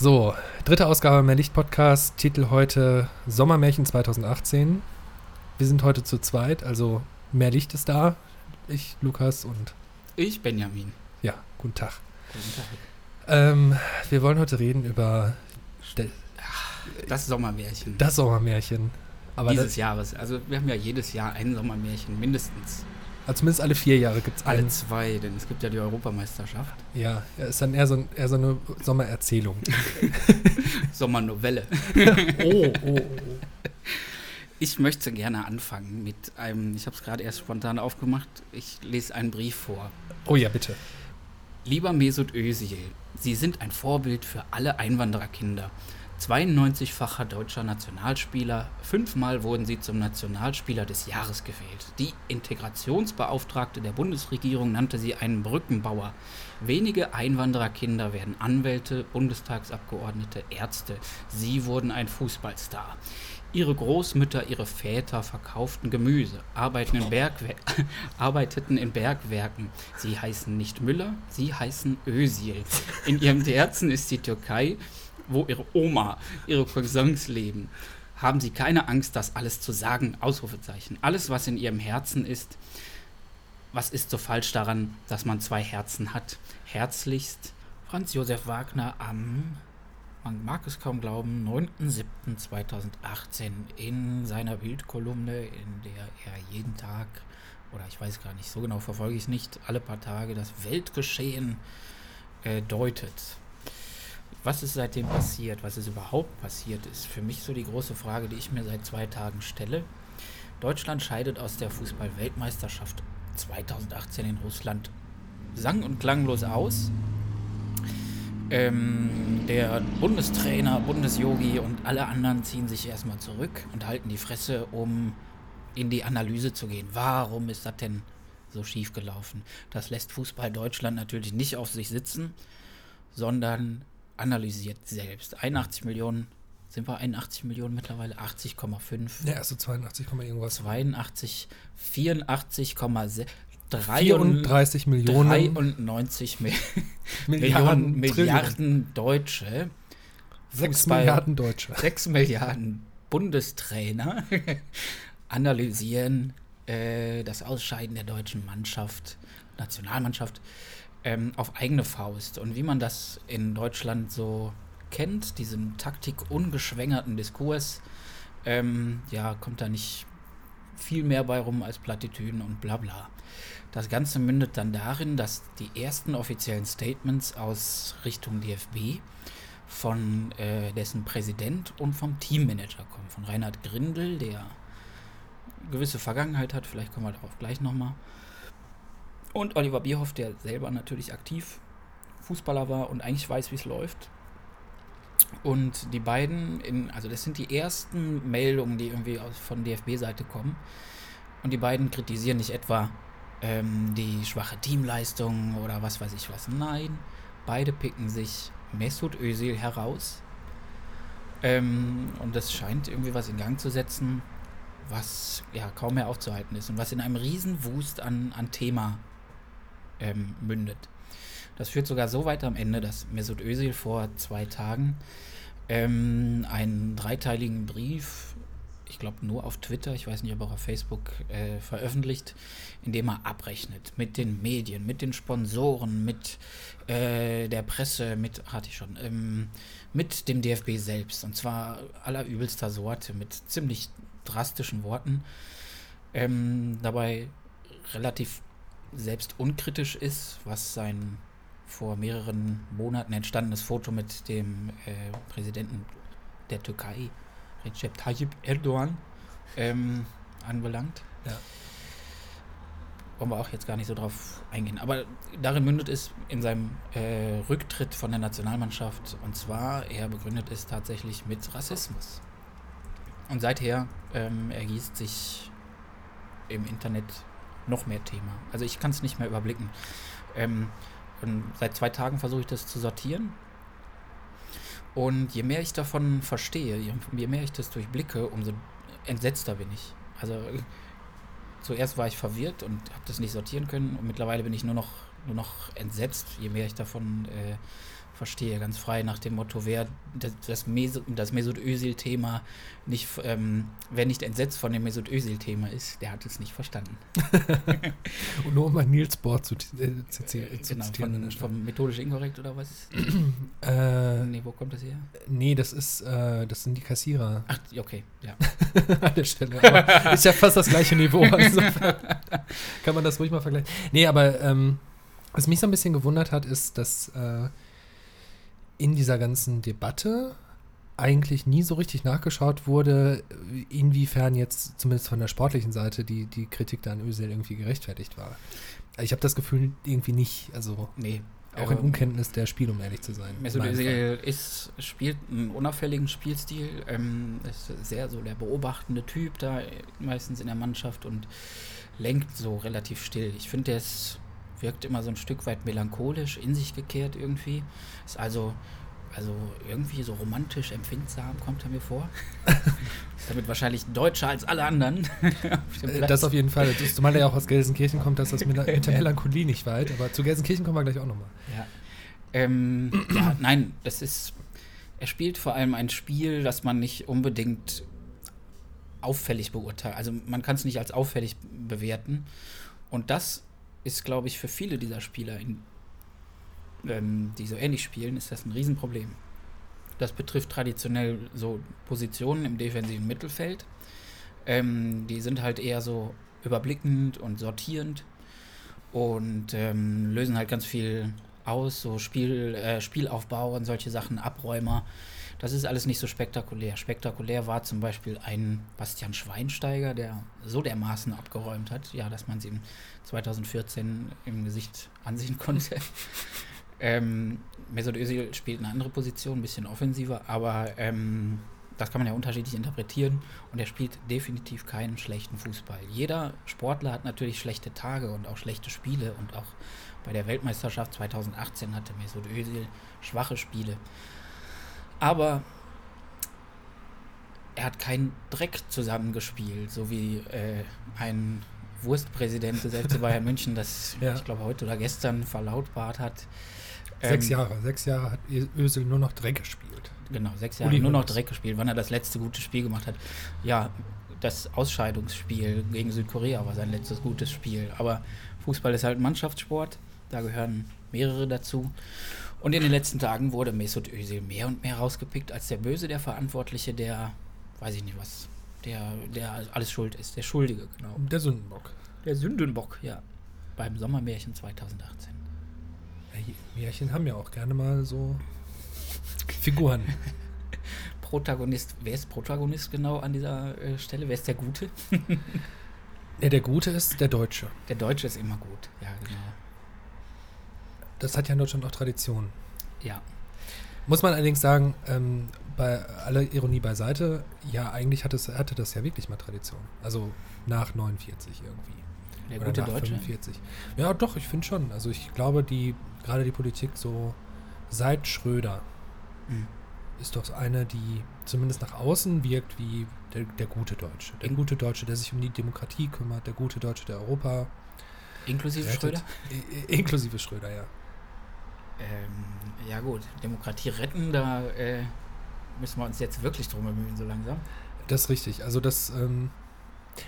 So, dritte Ausgabe Mehr Licht Podcast, Titel heute Sommermärchen 2018. Wir sind heute zu zweit, also mehr Licht ist da. Ich, Lukas und Ich, Benjamin. ja, guten Tag. Guten Tag. Ähm, wir wollen heute reden über Das Sommermärchen das Sommermärchen. Aber dieses das, Jahres. Also wir haben ja jedes Jahr ein Sommermärchen, mindestens. Also zumindest alle vier Jahre gibt es Alle eins. zwei, denn es gibt ja die Europameisterschaft. Ja, ja, ist dann eher so, ein- eher so eine Sommererzählung. Sommernovelle. oh, oh, oh. Ich möchte gerne anfangen mit einem, ich habe es gerade erst spontan aufgemacht, ich lese einen Brief vor. Oh ja, bitte. Lieber Mesut Özil, Sie sind ein Vorbild für alle Einwandererkinder. 92-facher deutscher Nationalspieler, fünfmal wurden Sie zum Nationalspieler des Jahres gewählt. Die Integrationsbeauftragte der Bundesregierung nannte Sie einen Brückenbauer. Wenige Einwandererkinder werden Anwälte, Bundestagsabgeordnete, Ärzte. Sie wurden ein Fußballstar. Ihre Großmütter, ihre Väter verkauften Gemüse, in arbeiteten in Bergwerken. Sie heißen nicht Müller, sie heißen Özil. In ihrem Herzen ist die Türkei, wo ihre Oma, ihre Cousins leben. Haben Sie keine Angst, das alles zu sagen? Ausrufezeichen. Alles, was in Ihrem Herzen ist, was ist so falsch daran, dass man zwei Herzen hat? Herzlichst Franz Josef Wagner am man mag es kaum glauben, 9.7.2018 in seiner Bildkolumne, in der er jeden Tag, oder ich weiß gar nicht, so genau verfolge ich es nicht, alle paar Tage das Weltgeschehen äh, deutet. Was ist seitdem passiert? Was ist überhaupt passiert, ist für mich so die große Frage, die ich mir seit zwei Tagen stelle. Deutschland scheidet aus der Fußball-Weltmeisterschaft 2018 in Russland sang- und klanglos aus. Ähm, der Bundestrainer, Bundesyogi und alle anderen ziehen sich erstmal zurück und halten die Fresse, um in die Analyse zu gehen. Warum ist das denn so schief gelaufen? Das lässt Fußball Deutschland natürlich nicht auf sich sitzen, sondern analysiert selbst. 81 Millionen, sind wir 81 Millionen mittlerweile? 80,5. Ja, also 82, Komma irgendwas. 82, 84,6. 34 Millionen 93 Mil Milliarden, Milliarden Deutsche, 6 Fußball- Milliarden Deutsche. 6 Milliarden Bundestrainer analysieren äh, das Ausscheiden der deutschen Mannschaft, Nationalmannschaft, ähm, auf eigene Faust. Und wie man das in Deutschland so kennt, diesen taktikungeschwängerten Diskurs, ähm, ja, kommt da nicht viel mehr bei rum als Plattitüden und bla bla. Das Ganze mündet dann darin, dass die ersten offiziellen Statements aus Richtung DFB von äh, dessen Präsident und vom Teammanager kommen. Von Reinhard Grindel, der gewisse Vergangenheit hat, vielleicht kommen wir darauf gleich nochmal. Und Oliver Bierhoff, der selber natürlich aktiv Fußballer war und eigentlich weiß, wie es läuft. Und die beiden, in, also das sind die ersten Meldungen, die irgendwie von DFB-Seite kommen. Und die beiden kritisieren nicht etwa ähm, die schwache Teamleistung oder was weiß ich was. Nein, beide picken sich Mesut Özil heraus. Ähm, und das scheint irgendwie was in Gang zu setzen, was ja kaum mehr aufzuhalten ist und was in einem riesen Wust an, an Thema ähm, mündet. Das führt sogar so weit am Ende, dass Mesut Özil vor zwei Tagen ähm, einen dreiteiligen Brief, ich glaube nur auf Twitter, ich weiß nicht, ob auch auf Facebook äh, veröffentlicht, in dem er abrechnet mit den Medien, mit den Sponsoren, mit äh, der Presse, mit, hatte ich schon, ähm, mit dem DFB selbst. Und zwar allerübelster Sorte, mit ziemlich drastischen Worten. Ähm, dabei relativ selbst unkritisch ist, was sein vor mehreren Monaten entstandenes Foto mit dem äh, Präsidenten der Türkei, Recep Tayyip Erdogan, ähm, anbelangt. Ja. Wollen wir auch jetzt gar nicht so drauf eingehen. Aber darin mündet es in seinem äh, Rücktritt von der Nationalmannschaft. Und zwar, er begründet es tatsächlich mit Rassismus. Und seither ähm, ergießt sich im Internet noch mehr Thema. Also ich kann es nicht mehr überblicken. Ähm, seit zwei Tagen versuche ich das zu sortieren. Und je mehr ich davon verstehe, je, je mehr ich das durchblicke, umso entsetzter bin ich. Also zuerst war ich verwirrt und habe das nicht sortieren können und mittlerweile bin ich nur noch, nur noch entsetzt, je mehr ich davon äh, verstehe, ganz frei nach dem Motto, wer das, das, Mesut, das Mesut Özil-Thema nicht, ähm, wer nicht entsetzt von dem Mesut Özil-Thema ist, der hat es nicht verstanden. Und nur um mal Nils Bohr zu, äh, zu, zu, Äh, zu genau, zitieren. von, vom methodisch inkorrekt oder was? äh, nee, wo kommt das her? nee, das ist, äh, das sind die Kassierer Ach, okay, ja. an der Stelle. Aber ist ja fast das gleiche Niveau. Also kann man das ruhig mal vergleichen. Nee, aber ähm, was mich so ein bisschen gewundert hat, ist, dass äh, in dieser ganzen Debatte eigentlich nie so richtig nachgeschaut wurde, inwiefern jetzt zumindest von der sportlichen Seite die, die Kritik da an Özil irgendwie gerechtfertigt war. Ich habe das Gefühl irgendwie nicht, also Nee. auch in ähm, Unkenntnis der Spiel, um ehrlich zu sein. in Mesut. Özil ist, spielt einen unauffälligen Spielstil, ähm, ist sehr so der beobachtende Typ da meistens in der Mannschaft und lenkt so relativ still. Ich finde, der ist, wirkt immer so ein Stück weit melancholisch, in sich gekehrt irgendwie. Ist also, also irgendwie so romantisch empfindsam, kommt er mir vor. ist damit wahrscheinlich deutscher als alle anderen. auf Äh. Das auf jeden Fall. Das, zumal er ja auch aus Gelsenkirchen kommt, dass das mit, der- mit der Melancholie nicht weit. Aber zu Gelsenkirchen kommen wir gleich auch nochmal. Ja. Ähm, ja, nein, das ist. Er spielt vor allem ein Spiel, das man nicht unbedingt auffällig beurteilt. Also man kann es nicht als auffällig bewerten. Und das ist, glaube ich, für viele dieser Spieler, in, ähm, die so ähnlich spielen, ist das ein Riesenproblem. Das betrifft traditionell so Positionen im defensiven Mittelfeld. Ähm, die sind halt eher so überblickend und sortierend und ähm, lösen halt ganz viel aus, so Spiel, äh, Spielaufbau und solche Sachen, Abräumer. Das ist alles nicht so spektakulär. Spektakulär war zum Beispiel ein Bastian Schweinsteiger, der so dermaßen abgeräumt hat, ja, dass man ihm 2014 im Gesicht ansehen konnte. ähm, Mesut Özil spielt eine andere Position, ein bisschen offensiver, aber ähm, das kann man ja unterschiedlich interpretieren und er spielt definitiv keinen schlechten Fußball. Jeder Sportler hat natürlich schlechte Tage und auch schlechte Spiele und auch bei der Weltmeisterschaft 2018 hatte Mesut Özil schwache Spiele. Aber er hat keinen Dreck zusammengespielt, so wie äh, ein Wurstpräsident des FC Bayern München das, Ja. ich glaube, heute oder gestern verlautbart hat. Sechs Ähm, Jahre. Sechs Jahre hat Ösel nur noch Dreck gespielt. Genau, sechs Jahre Uli nur noch. Dreck gespielt, wann er das letzte gute Spiel gemacht hat. Ja, das Ausscheidungsspiel gegen Südkorea war sein letztes gutes Spiel. Aber Fußball ist halt ein Mannschaftssport, da gehören mehrere dazu. Und in den letzten Tagen wurde Mesut Özil mehr und mehr rausgepickt als der Böse, der Verantwortliche, der, weiß ich nicht was, der, der alles schuld ist, der Schuldige, genau. Der Sündenbock. Der Sündenbock, ja. Beim Sommermärchen 2018. Ja, Märchen haben ja auch gerne mal so Figuren. Protagonist, wer ist Protagonist genau an dieser äh, Stelle? Wer ist der Gute? ja, der Gute ist der Deutsche. Der Deutsche ist immer gut, ja, genau. Das hat ja in Deutschland auch Tradition. Ja, Muss man allerdings sagen, ähm, bei aller Ironie beiseite, ja, eigentlich hat es, hatte das ja wirklich mal Tradition. Also nach 49 irgendwie. der Oder gute nach Deutsche. 45. Ja, doch, ich finde schon. Also ich glaube, die, gerade die Politik so seit Schröder Mhm. ist doch eine, die zumindest nach außen wirkt wie der, der gute Deutsche. Der In- gute Deutsche, der sich um die Demokratie kümmert, der gute Deutsche, der Europa Inklusive rettet. Schröder? I- Inklusive Schröder, ja. Ähm, ja gut, Demokratie retten, da äh, müssen wir uns jetzt wirklich drum bemühen, so langsam. Das ist richtig. Also das, ähm,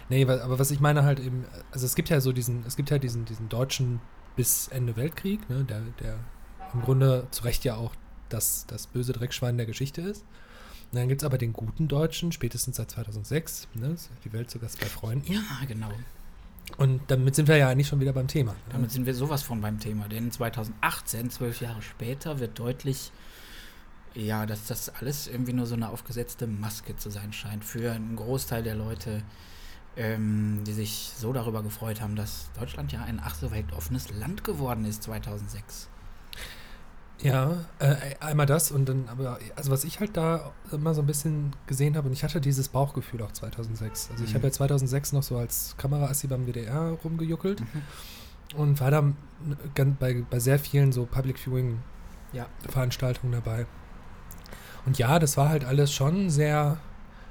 nee, aber was ich meine halt eben, also es gibt ja so diesen, es gibt ja diesen, diesen deutschen bis Ende Weltkrieg, ne, der, der im Grunde zu Recht ja auch das, das böse Dreckschwein der Geschichte ist. Und dann gibt es aber den guten Deutschen, spätestens seit 2006, ne, die Welt sogar bei Freunden. Ja, genau. Und damit sind wir ja eigentlich schon wieder beim Thema. Ne? Damit sind wir sowas von beim Thema. Denn 2018, zwölf Jahre später, wird deutlich, ja, dass das alles irgendwie nur so eine aufgesetzte Maske zu sein scheint für einen Großteil der Leute, ähm, die sich so darüber gefreut haben, dass Deutschland ja ein ach so weltoffenes Land geworden ist 2006. Ja, äh, einmal das und dann, aber, also was ich halt da immer so ein bisschen gesehen habe, und ich hatte dieses Bauchgefühl auch 2006. Also ich Mhm. habe ja 2006 noch so als Kameraassi beim WDR rumgejuckelt Mhm. und war da bei, bei sehr vielen so Public Viewing Ja. Veranstaltungen dabei. Und ja, das war halt alles schon sehr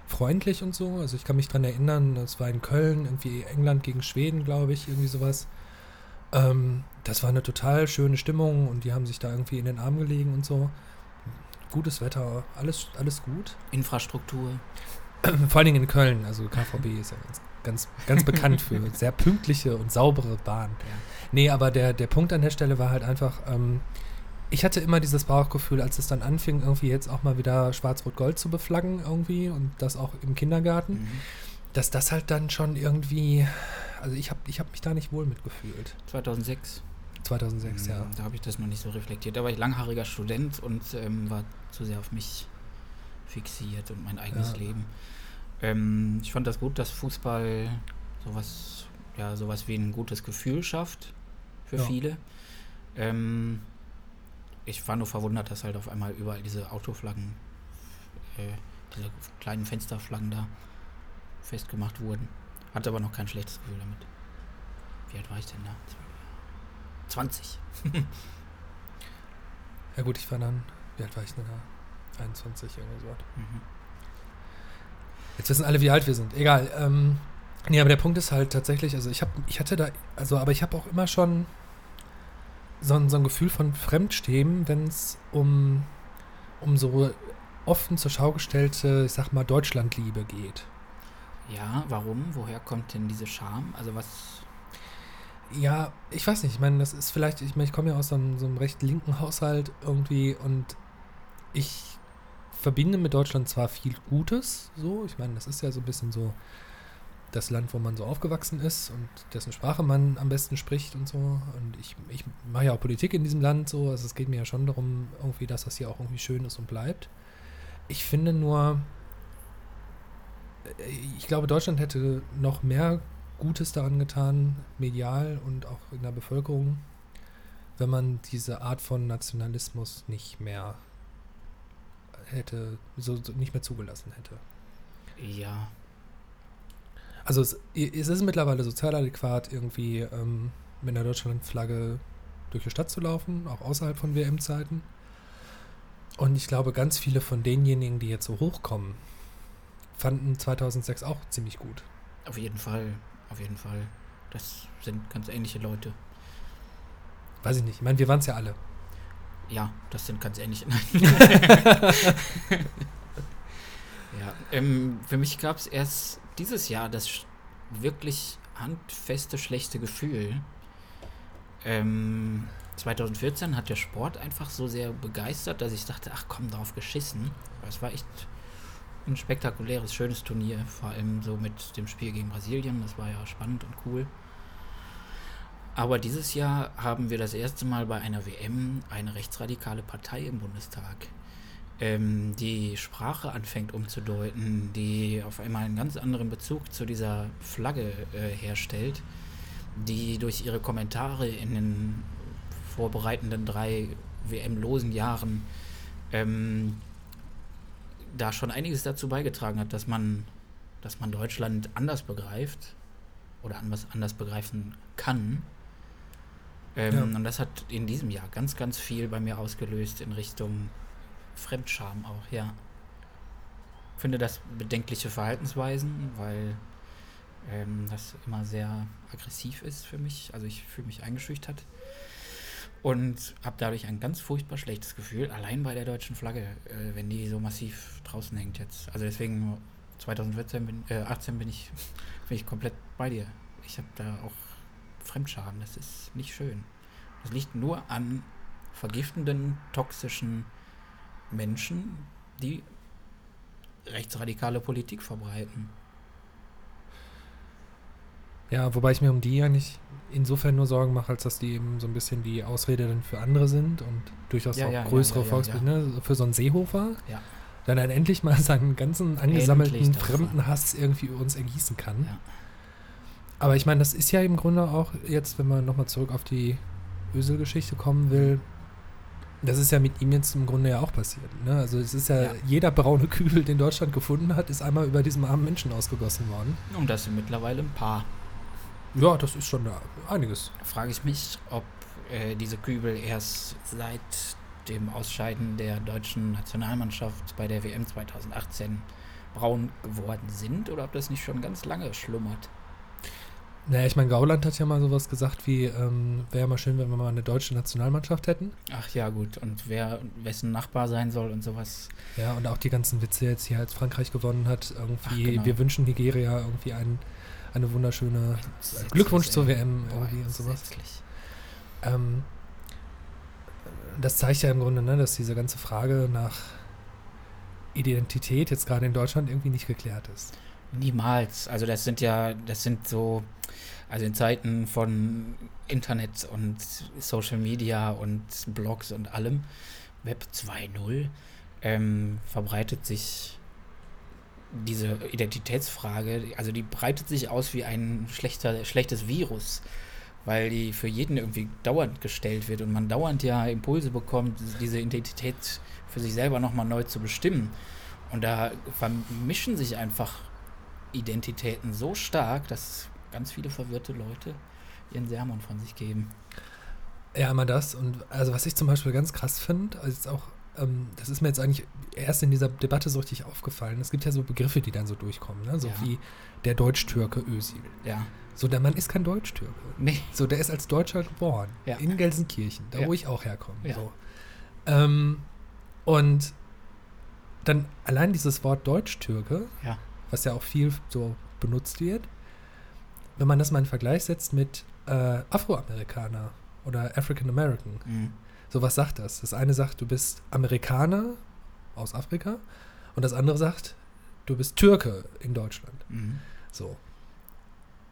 freundlich und so. Also ich kann mich dran erinnern, das war in Köln, irgendwie England gegen Schweden, glaube ich, irgendwie sowas. Ähm, das war eine total schöne Stimmung und die haben sich da irgendwie in den Arm gelegen und so. Gutes Wetter, alles, alles gut. Infrastruktur. Vor allen Dingen in Köln, also KVB ist ja ganz, ganz, ganz bekannt für sehr pünktliche und saubere Bahnen. Ja. Nee, aber der, der Punkt an der Stelle war halt einfach, ähm, ich hatte immer dieses Bauchgefühl, als es dann anfing, irgendwie jetzt auch mal wieder Schwarz-Rot-Gold zu beflaggen irgendwie und das auch im Kindergarten, Mhm. dass das halt dann schon irgendwie, also ich habe ich hab mich da nicht wohl mitgefühlt. 2006. 2006, ja. Mhm, Da habe ich das noch nicht so reflektiert. Da war ich langhaariger Student und ähm, war zu sehr auf mich fixiert und mein eigenes Ja. Leben. Ähm, ich fand das gut, dass Fußball sowas, ja, sowas wie ein gutes Gefühl schafft für Ja. viele. Ähm, ich war nur verwundert, dass halt auf einmal überall diese Autoflaggen, äh, diese kleinen Fensterflaggen da festgemacht wurden. Hatte aber noch kein schlechtes Gefühl damit. Wie alt war ich denn da? 20. Ja gut, ich war dann, wie alt war ich denn da? 21, irgendwie so. Mhm. Jetzt wissen alle, wie alt wir sind. Egal. Ähm, nee, aber der Punkt ist halt tatsächlich, also ich habe, ich hatte da, also aber ich habe auch immer schon so ein, so ein Gefühl von Fremdstehen, wenn es um, um so offen zur Schau gestellte, ich sag mal, Deutschlandliebe geht. Ja, warum? Woher kommt denn diese Scham? Also was. Ja, ich weiß nicht, ich meine, das ist vielleicht, ich meine, ich komme ja aus so einem, so einem recht linken Haushalt irgendwie und ich verbinde mit Deutschland zwar viel Gutes, so, ich meine, das ist ja so ein bisschen so das Land, wo man so aufgewachsen ist und dessen Sprache man am besten spricht und so. Und ich, ich mache ja auch Politik in diesem Land so, also es geht mir ja schon darum, irgendwie, dass das hier auch irgendwie schön ist und bleibt. Ich finde nur, ich glaube, Deutschland hätte noch mehr Gutes daran getan, medial und auch in der Bevölkerung, wenn man diese Art von Nationalismus nicht mehr hätte, so, so nicht mehr zugelassen hätte. Ja. Also es, es ist mittlerweile sozial adäquat, irgendwie ähm, mit einer Deutschlandflagge durch die Stadt zu laufen, auch außerhalb von WM-Zeiten. Und ich glaube, ganz viele von denjenigen, die jetzt so hochkommen, fanden 2006 auch ziemlich gut. Auf jeden Fall. Auf jeden Fall. Das sind ganz ähnliche Leute. Weiß ich nicht. Ich meine, wir waren es ja alle. Ja, das sind ganz ähnliche. Ja, ähm, für mich gab es erst dieses Jahr das wirklich handfeste, schlechte Gefühl. Ähm, 2014 hat der Sport einfach so sehr begeistert, dass ich dachte, ach komm, drauf geschissen. Es war echt ein spektakuläres, schönes Turnier, vor allem so mit dem Spiel gegen Brasilien. Das war ja spannend und cool. Aber dieses Jahr haben wir das erste Mal bei einer WM eine rechtsradikale Partei im Bundestag, ähm, die Sprache anfängt umzudeuten, die auf einmal einen ganz anderen Bezug zu dieser Flagge äh, herstellt, die durch ihre Kommentare in den vorbereitenden drei WM-losen Jahren ähm, da schon einiges dazu beigetragen hat, dass man, dass man Deutschland anders begreift oder anders, anders begreifen kann. Ähm, Ja. Und das hat in diesem Jahr ganz, ganz viel bei mir ausgelöst in Richtung Fremdscham auch, ja. Finde das bedenkliche Verhaltensweisen, weil ähm, das immer sehr aggressiv ist für mich. Also ich fühle mich eingeschüchtert und habe dadurch ein ganz furchtbar schlechtes Gefühl, allein bei der deutschen Flagge, äh, wenn die so massiv draußen hängt jetzt. Also deswegen 2014 bin, äh, 18 bin ich, bin ich komplett bei dir. Ich habe da auch Fremdscham, das ist nicht schön. Das liegt nur an vergiftenden, toxischen Menschen, die rechtsradikale Politik verbreiten. Ja, wobei ich mir um die eigentlich insofern nur Sorgen mache, als dass die eben so ein bisschen die Ausrede dann für andere sind und durchaus Ja, auch ja, ja, größere ja, ja, Volksbild, ne? Für so einen Seehofer, Ja. der dann endlich mal seinen ganzen angesammelten fremden Hass irgendwie über uns ergießen kann. Ja. Aber ich meine, das ist ja im Grunde auch jetzt, wenn man nochmal zurück auf die Ösel-Geschichte kommen will, das ist ja mit ihm jetzt im Grunde ja auch passiert. Ne? Also es ist ja, Ja. jeder braune Kübel, den Deutschland gefunden hat, ist einmal über diesem armen Menschen ausgegossen worden. Und das sind mittlerweile ein paar. Ja, das ist schon da einiges. frage ich mich, ob äh, diese Kübel erst seit dem Ausscheiden der deutschen Nationalmannschaft bei der WM 2018 braun geworden sind oder ob das nicht schon ganz lange schlummert. Naja, ich meine, Gauland hat ja mal sowas gesagt wie, ähm, wäre mal schön, wenn wir mal eine deutsche Nationalmannschaft hätten. Ach ja, gut. Und wer wessen Nachbar sein soll und sowas. Ja, und auch die ganzen Witze jetzt hier, als Frankreich gewonnen hat, irgendwie, Ach, genau. wir wünschen Nigeria irgendwie ein, eine wunderschöne Glückwunsch zur. WM irgendwie und sowas. Ähm, das zeigt ja im Grunde, ne, dass diese ganze Frage nach Identität jetzt gerade in Deutschland irgendwie nicht geklärt ist. Niemals. Also das sind ja, das sind so, also in Zeiten von Internet und Social Media und Blogs und allem, Web 2.0, ähm, verbreitet sich diese Identitätsfrage, also die breitet sich aus wie ein schlechter, schlechtes Virus, weil die für jeden irgendwie dauernd gestellt wird und man dauernd ja Impulse bekommt, diese Identität für sich selber nochmal neu zu bestimmen. Und da vermischen sich einfach Identitäten so stark, dass ganz viele verwirrte Leute ihren Sermon von sich geben. Ja, immer das. Und also was ich zum Beispiel ganz krass finde, ist auch, ähm, das ist mir jetzt eigentlich erst in dieser Debatte so richtig aufgefallen. Es gibt ja so Begriffe, die dann so durchkommen, ne? so Ja. wie der Deutsch-Türke Özil. Ja. So, der Mann ist kein Deutsch-Türke. Nee. So, der ist als Deutscher geboren. Ja. In Gelsenkirchen, da Ja. wo ich auch herkomme. Ja. So. Ähm, und dann allein dieses Wort Deutsch-Türke, was ja auch viel so benutzt wird, wenn man das mal in Vergleich setzt mit äh, Afroamerikaner oder African American, Mhm. So was sagt das? Das eine sagt, du bist Amerikaner aus Afrika und das andere sagt, du bist Türke in Deutschland. Mhm. So.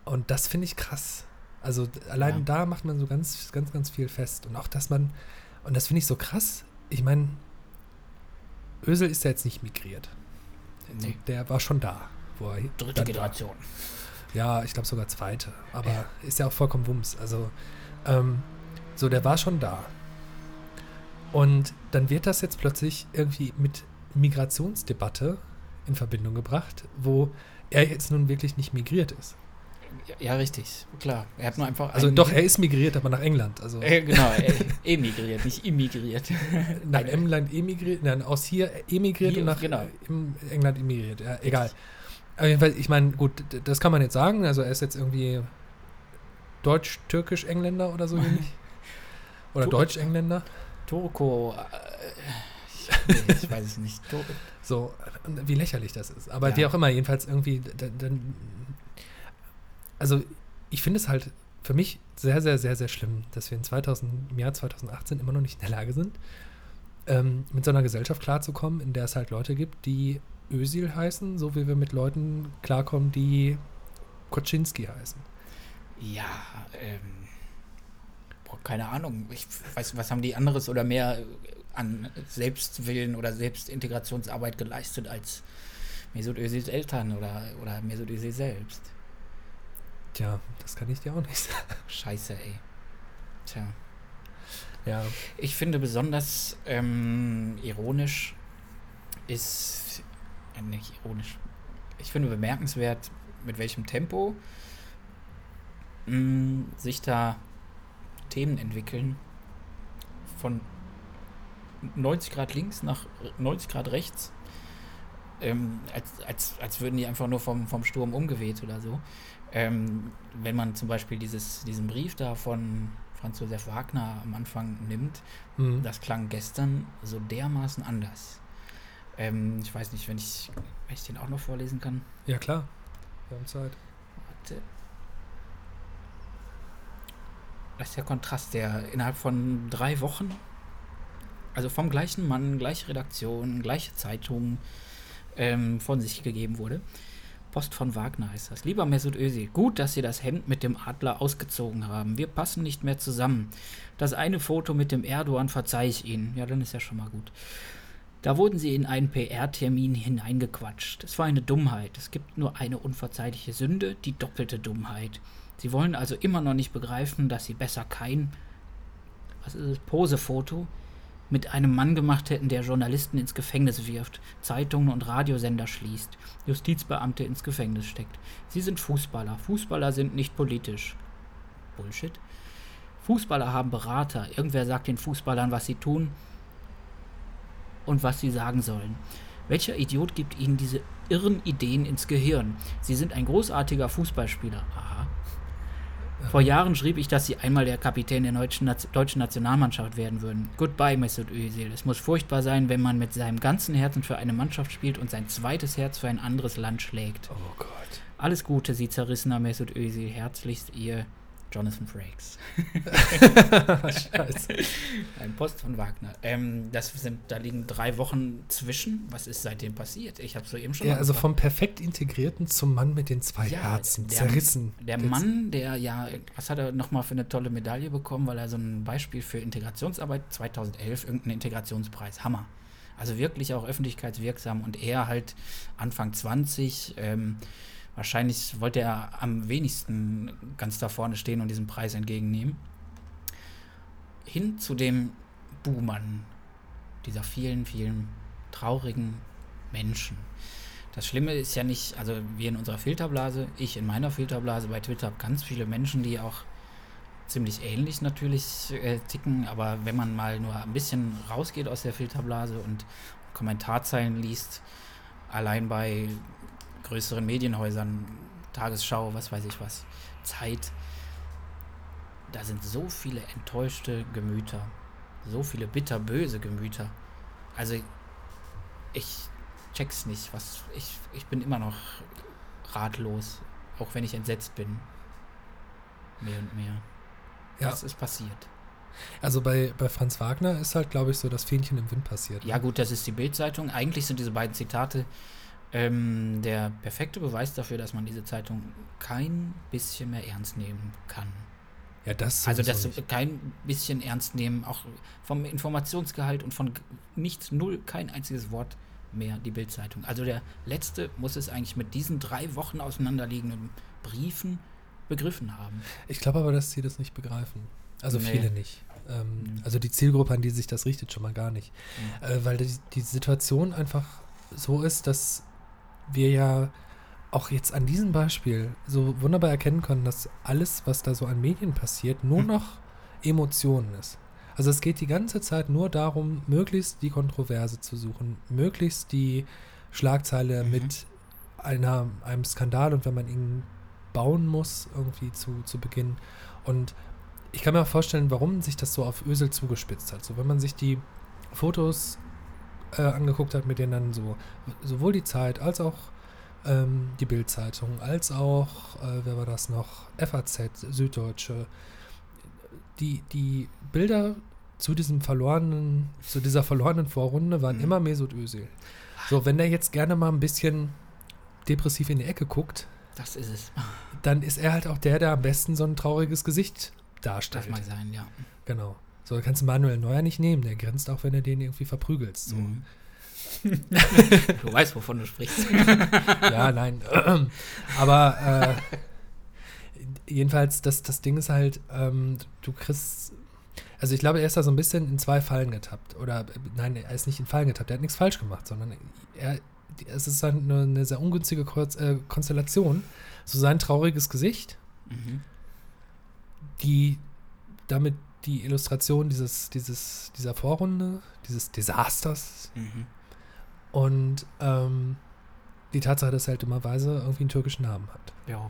Und das finde ich krass. Also allein Ja. da macht man so ganz, ganz, ganz viel fest. Und auch, dass man, und das finde ich so krass, ich meine, Ösel ist ja jetzt nicht migriert. So, Nee. der war schon da. Wo er Dritte war. Generation. Ja, ich glaube sogar zweite. Aber Ja. ist ja auch vollkommen Wumms. Also, ähm, so, der war schon da. Und dann wird das jetzt plötzlich irgendwie mit Migrationsdebatte in Verbindung gebracht, wo er jetzt nun wirklich nicht migriert ist. Ja, richtig. Klar. Er hat nur einfach. Also doch, er ist migriert, aber nach England. Also Äh, genau, emigriert, nicht immigriert. nach England emigriert, nein, aus hier emigriert Hier, und nach genau. England emigriert. Ja, egal. Fall, ich meine, gut, das kann man jetzt sagen. Also er ist jetzt irgendwie deutsch-türkisch-Engländer oder so ähnlich. Oder Deutsch-Engländer. Turko. Äh, ich, nee, ich weiß es nicht. Tur So, wie lächerlich das ist. Aber Ja. wie auch immer, jedenfalls irgendwie, dann. Also, ich finde es halt für mich sehr, sehr, sehr, sehr schlimm, dass wir in 2000, im Jahr 2018 immer noch nicht in der Lage sind, ähm, mit so einer Gesellschaft klarzukommen, in der es halt Leute gibt, die Ösil heißen, so wie wir mit Leuten klarkommen, die Koczynski heißen. Ja, ähm. Keine Ahnung. Ich weiß, was haben die anderes oder mehr an Selbstwillen oder Selbstintegrationsarbeit geleistet als Mesut Özils Eltern oder, oder Mesut Özil selbst? Tja, das kann ich dir auch nicht sagen. Scheiße, ey. Tja. Ja, Ich finde besonders ähm, ironisch ist, äh, nicht ironisch, ich finde bemerkenswert, mit welchem Tempo mh, sich da Themen entwickeln von 90 Grad links nach 90 Grad rechts, ähm, als, als, als würden die einfach nur vom, vom Sturm umgeweht oder so. Ähm, wenn man zum Beispiel dieses, diesen Brief da von Franz Josef Wagner am Anfang nimmt, hm. das klang gestern so dermaßen anders. Ähm, ich weiß nicht, wenn ich, wenn ich den auch noch vorlesen kann. ja klar. Wir haben Zeit. Warte. Das ist der Kontrast, der innerhalb von drei Wochen, also vom gleichen Mann, gleiche Redaktion, gleiche Zeitung, ähm, von sich gegeben wurde. Post von Wagner heißt das. Lieber Mesut Özil, gut, dass Sie das Hemd mit dem Adler ausgezogen haben. Wir passen nicht mehr zusammen. Das eine Foto mit dem Erdogan verzeihe ich Ihnen. Ja, dann ist ja schon mal gut. Da wurden Sie in einen PR-Termin hineingequatscht. Es war eine Dummheit. Es gibt nur eine unverzeihliche Sünde, die doppelte Dummheit. Sie wollen also immer noch nicht begreifen, dass Sie besser kein, was ist es, Posefoto mit einem Mann gemacht hätten, der Journalisten ins Gefängnis wirft, Zeitungen und Radiosender schließt, Justizbeamte ins Gefängnis steckt. Sie sind Fußballer. Fußballer sind nicht politisch. Bullshit. Fußballer haben Berater. Irgendwer sagt den Fußballern, was sie tun und was sie sagen sollen. Welcher Idiot gibt ihnen diese irren Ideen ins Gehirn? Sie sind ein großartiger Fußballspieler. Aha. Vor Jahren schrieb ich, dass sie einmal der Kapitän der deutschen, Nationalmannschaft werden würden. Goodbye, Mesut Özil. Es muss furchtbar sein, wenn man mit seinem ganzen Herzen für eine Mannschaft spielt und sein zweites Herz für ein anderes Land schlägt. Oh Gott. Alles Gute, Sie zerrissener Mesut Özil. Herzlichst Ihr Jonathan Frakes. Scheiße. Ein Post von Wagner. Ähm, das sind, da liegen drei Wochen zwischen. Was ist seitdem passiert? Ich habe so eben schon. Ja, also vom perfekt integrierten zum Mann mit den zwei ja, Herzen, der, zerrissen. Der Mann, der ja, was hat er nochmal für eine tolle Medaille bekommen, weil er so ein Beispiel für Integrationsarbeit 2011, irgendeinen Integrationspreis, Hammer. Also wirklich auch öffentlichkeitswirksam und er halt Anfang 20. Ähm, Wahrscheinlich wollte er am wenigsten ganz da vorne stehen und diesen Preis entgegennehmen. Hin zu dem Buhmann, dieser vielen, vielen traurigen Menschen. Das Schlimme ist ja nicht, also wir in unserer Filterblase, ich in meiner Filterblase bei Twitter habe ganz viele Menschen, die auch ziemlich ähnlich natürlich äh, ticken, aber wenn man mal nur ein bisschen rausgeht aus der Filterblase und Kommentarzeilen liest, allein bei größeren Medienhäusern, Tagesschau, was weiß ich was, Zeit, da sind so viele enttäuschte Gemüter, so viele bitterböse Gemüter. Also ich check's nicht, was ich ich bin immer noch ratlos, auch wenn ich entsetzt bin. Mehr und mehr. Ja. Was ist passiert? Also bei, bei Franz Wagner ist halt, glaube ich, so das Fähnchen im Wind passiert. Ja, gut, das ist die Bildzeitung. Eigentlich sind diese beiden Zitate ähm, der perfekte Beweis dafür, dass man diese Zeitung kein bisschen mehr ernst nehmen kann. Ja, das Also das nicht. kein bisschen ernst nehmen, auch vom Informationsgehalt und von nichts, null, kein einziges Wort mehr die Bildzeitung. Also der letzte muss es eigentlich mit diesen drei Wochen auseinanderliegenden Briefen begriffen haben. Ich glaube aber, dass sie das nicht begreifen. Also nee. viele nicht. Ähm, mhm. Also die Zielgruppe, an die sich das richtet, schon mal gar nicht. Mhm. Äh, weil die, die Situation einfach so ist, dass wir ja auch jetzt an diesem Beispiel so wunderbar erkennen können, dass alles, was da so an Medien passiert, nur hm. noch Emotionen ist. Also es geht die ganze Zeit nur darum, möglichst die Kontroverse zu suchen, möglichst die Schlagzeile mhm. mit einer, einem Skandal und wenn man ihn bauen muss, irgendwie zu, zu Beginn. Und ich kann mir auch vorstellen, warum sich das so auf Ösel zugespitzt hat. So, wenn man sich die Fotos äh, angeguckt hat, mit denen dann so sowohl die Zeit als auch ähm, die Bildzeitung, als auch, äh, wer war das noch, FAZ, Süddeutsche, die, die Bilder zu diesem verlorenen, zu dieser verlorenen Vorrunde waren mhm. immer Mesut Özil. So, wenn der jetzt gerne mal ein bisschen depressiv in die Ecke guckt, das ist es. Dann ist er halt auch der, der am besten so ein trauriges Gesicht darstellt. Das mag sein, ja. Genau. So, da kannst du Manuel Neuer nicht nehmen, der grenzt auch, wenn er den irgendwie verprügelst. So. Mhm. du weißt, wovon du sprichst. ja, nein. Aber äh, jedenfalls, das, das Ding ist halt, ähm, du kriegst. Also ich glaube, er ist da so ein bisschen in zwei Fallen getappt. Oder nein, er ist nicht in Fallen getappt, er hat nichts falsch gemacht, sondern er, es ist halt eine, eine sehr ungünstige Kurz, äh, Konstellation. So sein trauriges Gesicht, mhm. die damit die Illustration dieses, dieses, dieser Vorrunde, dieses Desasters. Mhm. Und ähm, die Tatsache, dass er halt dummerweise irgendwie einen türkischen Namen hat. Ja.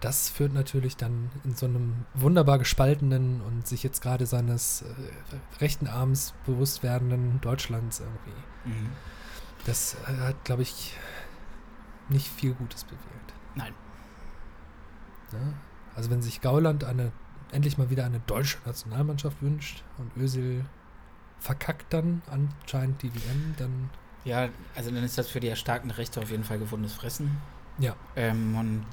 Das führt natürlich dann in so einem wunderbar gespaltenen und sich jetzt gerade seines äh, rechten Arms bewusst werdenden Deutschlands irgendwie. Mhm. Das äh, hat, glaube ich, nicht viel Gutes bewirkt. Nein. Ja? Also wenn sich Gauland eine endlich mal wieder eine deutsche Nationalmannschaft wünscht und Özil verkackt dann anscheinend die WM, dann. Ja, also dann ist das für die erstarkten Rechte auf jeden Fall gefundenes Fressen. Ja. Ähm, und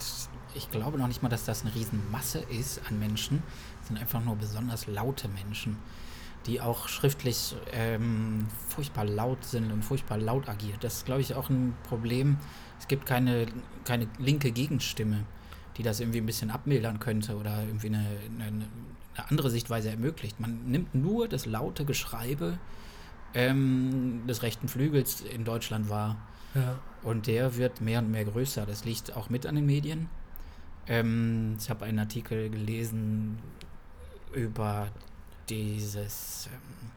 ich glaube noch nicht mal, dass das eine Riesenmasse ist an Menschen. Es sind einfach nur besonders laute Menschen, die auch schriftlich ähm, furchtbar laut sind und furchtbar laut agiert. Das ist, glaube ich, auch ein Problem. Es gibt keine, keine linke Gegenstimme die das irgendwie ein bisschen abmildern könnte oder irgendwie eine, eine, eine andere Sichtweise ermöglicht. Man nimmt nur das laute Geschreibe ähm, des rechten Flügels in Deutschland wahr. Ja. Und der wird mehr und mehr größer. Das liegt auch mit an den Medien. Ähm, ich habe einen Artikel gelesen über dieses, ähm,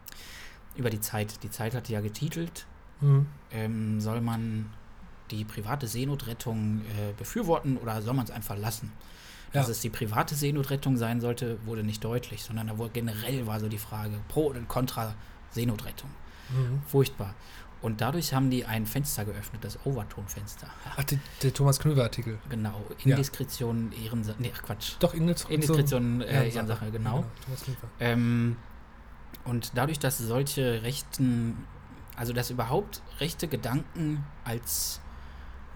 über die Zeit. Die Zeit hat ja getitelt, mhm. Ähm, soll man die private Seenotrettung äh, befürworten oder soll man es einfach lassen? Dass Ja. es die private Seenotrettung sein sollte, wurde nicht deutlich, sondern da wurde generell war so die Frage pro und contra Seenotrettung. Mhm. Furchtbar. Und dadurch haben die ein Fenster geöffnet, das Overtonfenster. Ach, die, der Thomas Knöver-Artikel. Genau, Ja. Indiskretion, Ehrensache. Nee, Quatsch. Doch, Indiskretion. Indiskretion, äh, Ehrensache. Genau. Thomas Knöver. Ähm, und dadurch, dass solche rechten, also dass überhaupt rechte Gedanken als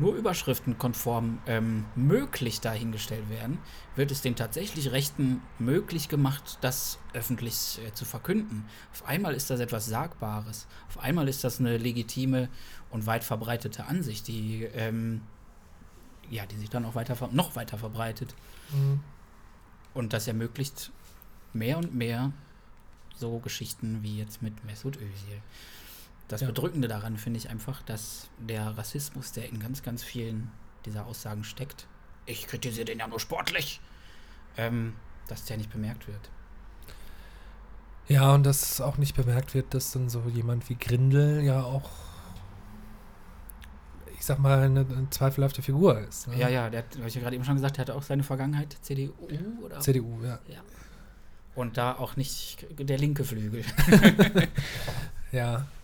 nur überschriftenkonform ähm, möglich dahingestellt werden, wird es den tatsächlich Rechten möglich gemacht, das öffentlich äh, zu verkünden. Auf einmal ist das etwas Sagbares. Auf einmal ist das eine legitime und weit verbreitete Ansicht, die, ähm, ja, die sich dann auch weiter, noch weiter verbreitet. Mhm. Und das ermöglicht mehr und mehr so Geschichten wie jetzt mit Mesut Özil. Das Ja. Bedrückende daran finde ich einfach, dass der Rassismus, der in ganz, ganz vielen dieser Aussagen steckt, ich kritisiere den ja nur sportlich, ähm, dass der nicht bemerkt wird. Ja, und dass auch nicht bemerkt wird, dass dann so jemand wie Grindel ja auch, ich sag mal, eine, eine zweifelhafte Figur ist. Ne? Ja, ja, der hat, habe ich ja gerade eben schon gesagt, der hatte auch seine Vergangenheit, CDU oder? CDU, ja. Und da auch nicht der linke Flügel. Ja.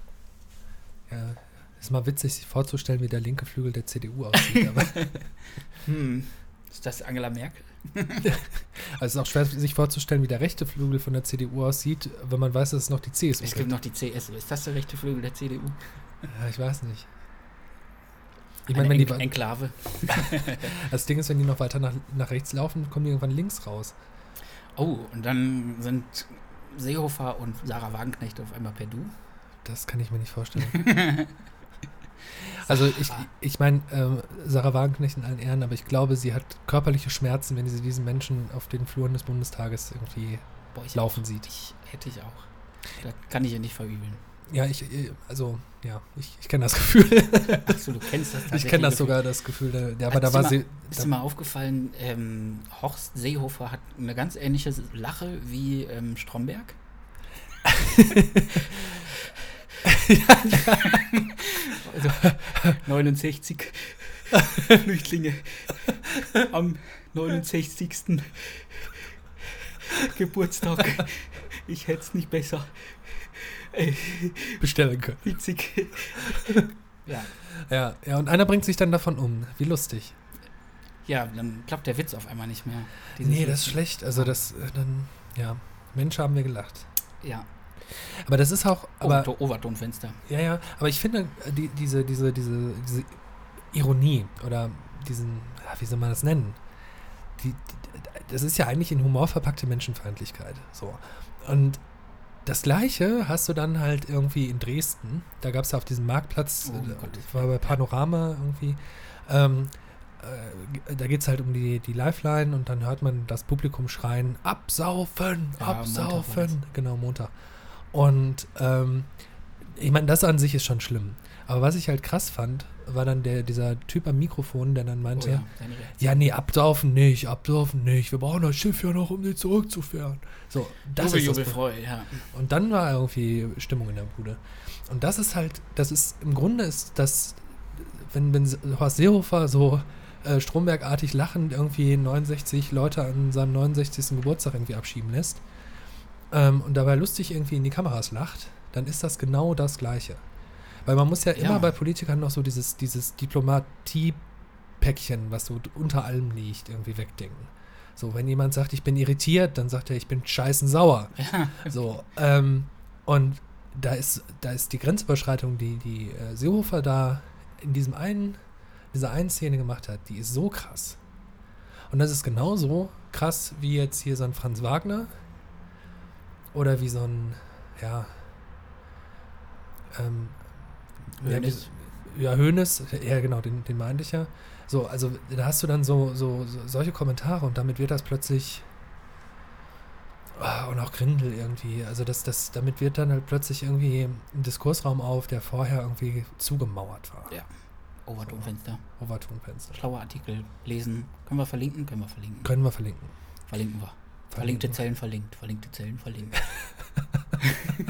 Ja. Ist mal witzig, sich vorzustellen, wie der linke Flügel der CDU aussieht. aber Hm. Ist das Angela Merkel? also es ist auch schwer, sich vorzustellen, wie der rechte Flügel von der CDU aussieht, wenn man weiß, dass es noch die CSU Es gibt noch die CSU. Ist das der rechte Flügel der CDU? Ja, ich weiß nicht. Ich Eine meine, wenn die, Enk Enklave. das Ding ist, wenn die noch weiter nach, nach rechts laufen, kommen die irgendwann links raus. Oh, und dann sind Seehofer und Sarah Wagenknecht auf einmal per Du. Das kann ich mir nicht vorstellen. Also ich, ich meine, ähm, Sarah Wagenknecht in allen Ehren, aber ich glaube, sie hat körperliche Schmerzen, wenn sie diesen Menschen auf den Fluren des Bundestages irgendwie Boah, laufen auch. sieht. Ich, hätte ich auch. Da kann ich ihr nicht verübeln. Ja, ich, äh, also, ja, ich, ich kenne das Gefühl. Achso, du kennst das ich kenne das sogar, das Gefühl. Der, der, aber Hat da war mal- sie. Ist dir mal aufgefallen, ähm, Horst Seehofer hat eine ganz ähnliche Lache wie ähm, Stromberg? also 69 Flüchtlinge am 69. Geburtstag. Ich hätte es nicht besser. Äh, bestellen können. witzig. ja. Ja, ja, und einer bringt sich dann davon um. Wie lustig. ja, dann klappt der Witz auf einmal nicht mehr. Nee, das ist schlecht. Also das, äh, dann, ja, Mensch, haben wir gelacht. Ja, Aber das ist auch, aber, Overton- Overtonfenster. ja, ja, aber ich finde, die, diese, diese, diese, diese Ironie oder diesen, ja, wie soll man das nennen? Die, die, das ist ja eigentlich in Humor verpackte Menschenfeindlichkeit. So. Und das Gleiche hast du dann halt irgendwie in Dresden. Da gab es ja auf diesem Marktplatz, Oh, äh, war bei Panorama irgendwie. Ähm, äh, da geht es halt um die, die Lifeline und dann hört man das Publikum schreien: Absaufen, Ja, Montag absaufen. Genau, Montag. Und ähm, ich meine, das an sich ist schon schlimm. Aber was ich halt krass fand, war dann der, dieser Typ am Mikrofon, der dann Oh meinte: ja, seine Reaktion. ja, nee, absaufen nicht, absaufen nicht. Wir brauchen das Schiff ja noch, um sie zurückzuführen. So, das Jubel, ist das Jubel, Freude, ja. Und dann war irgendwie Stimmung in der Bude. Und das ist halt, das ist, im Grunde ist das, wenn, wenn Horst Seehofer so äh, Strombergartig lachend irgendwie 69 Leute an seinem 69. Geburtstag irgendwie abschieben lässt ähm, und dabei lustig irgendwie in die Kameras lacht, dann ist das genau das Gleiche. Weil man muss ja, Ja. immer bei Politikern noch so dieses, dieses Diplomatie-Päckchen, was so unter allem liegt, irgendwie wegdenken. So, wenn jemand sagt, ich bin irritiert, dann sagt er, ich bin scheißen sauer. ja. So, ähm, und da ist, da ist die Grenzüberschreitung, die, die äh, Seehofer da in diesem einen, dieser einen Szene gemacht hat, die ist so krass. Und das ist genauso krass wie jetzt hier so ein Franz Wagner oder wie so ein, ja, ähm, ja, Hönes. ja, Hönes, ja genau, den, den meinte ich ja. So, also da hast du dann so, so, so solche Kommentare und damit wird das plötzlich Ah, und auch Grindel irgendwie. Also das, das, damit wird dann halt plötzlich irgendwie ein Diskursraum auf, der vorher irgendwie zugemauert war. Ja. Overtonfenster. Overtonfenster. Schlauer Artikel lesen. Können wir verlinken? Können wir verlinken. Können wir verlinken. Verlinken wir. Verlinkte. Zellen verlinkt. Verlinkte Zellen verlinkt.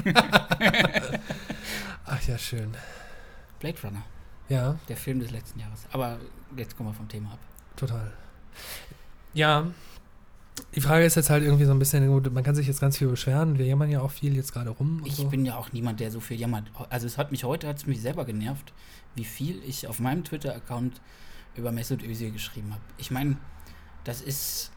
Ach ja, schön. Blade Runner. Ja, Der Film des letzten Jahres. Aber jetzt kommen wir vom Thema ab. total. Ja, Die Frage ist jetzt halt irgendwie so ein bisschen, gut, man kann sich jetzt ganz viel beschweren, wir jammern ja auch viel jetzt gerade rum. Ich so. bin ja auch niemand, der so viel jammert. Also es hat mich heute, hat es mich selber genervt, wie viel ich auf meinem Twitter-Account über Mesut Özil geschrieben habe. Ich meine, das ist,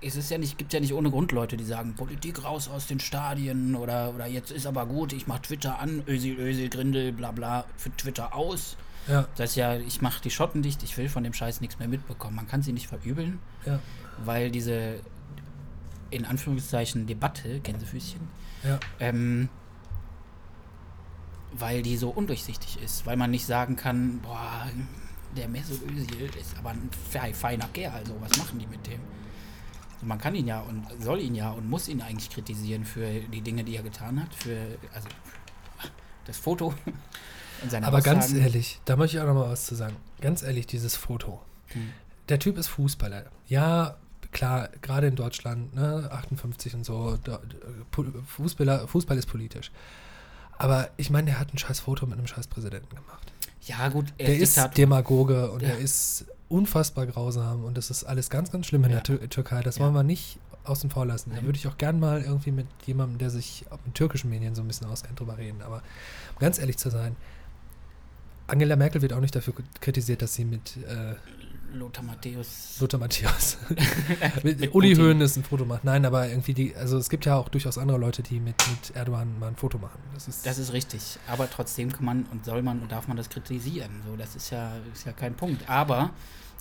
es ist ja nicht, gibt ja nicht ohne Grund Leute, die sagen, Politik raus aus den Stadien oder, oder jetzt ist aber gut, ich mache Twitter an, Özil, Özil, Grindel, bla bla, für Twitter aus. ja, Das ist ja, ich mache die Schotten dicht, ich will von dem Scheiß nichts mehr mitbekommen. Man kann sie nicht verübeln, ja, weil diese, in Anführungszeichen, Debatte, Gänsefüßchen, ja. ähm, weil die so undurchsichtig ist, weil man nicht sagen kann, boah, der Mesut Özil ist aber ein fe- feiner Kerl, so was machen die mit dem? Man kann ihn ja und soll ihn ja und muss ihn eigentlich kritisieren für die Dinge, die er getan hat, für also das Foto und seine Aber ganz Aussagen. ehrlich, da möchte ich auch noch mal was zu sagen. Ganz ehrlich, dieses Foto. Hm. Der Typ ist Fußballer. Ja, klar, gerade in Deutschland, ne, 58 und so, Pu- Fußballer, Fußball ist politisch. Aber ich meine, der hat ein scheiß Foto mit einem scheiß Präsidenten gemacht. Ja gut, er Der ist Diktator. Demagoge und Ja. er ist unfassbar grausam und das ist alles ganz, ganz schlimm in Ja. der Tür Türkei. Das Ja. wollen wir nicht außen vor lassen. Da würde ich auch gern mal irgendwie mit jemandem, der sich auf den türkischen Medien so ein bisschen auskennt, drüber reden. Aber um ganz ehrlich zu sein, Angela Merkel wird auch nicht dafür kritisiert, dass sie mit äh, Lothar Matthäus. Lothar Matthäus, mit, Mit Uli Putin. Hoeneß ein Foto macht. Nein, aber irgendwie die, also es gibt ja auch durchaus andere Leute, die mit, mit Erdogan mal ein Foto machen. Das ist, Das ist richtig. Aber trotzdem kann man und soll man und darf man das kritisieren. So, das ist ja, ist ja kein Punkt. Aber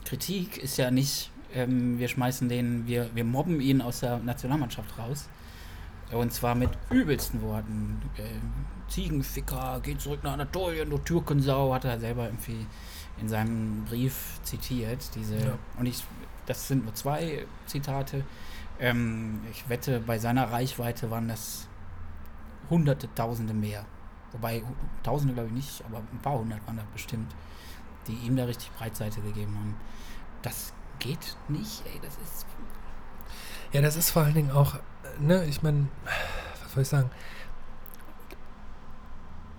Kritik ist ja nicht, ähm, wir schmeißen den, wir, wir mobben ihn aus der Nationalmannschaft raus. Und zwar mit übelsten Worten. Ähm, Ziegenficker, geh zurück nach Anatolien, du Türkensau, hat er selber irgendwie in seinem Brief zitiert. Diese, Ja. Und ich, das sind nur zwei Zitate. Ähm, ich wette, bei seiner Reichweite waren das Hunderte, Tausende mehr. Wobei, Tausende glaube ich nicht, aber ein paar hundert waren das bestimmt, die ihm da richtig Breitseite gegeben haben. Das geht nicht, ey, das ist. Ja, das ist vor allen Dingen auch, äh, ne, ich meine, was soll ich sagen?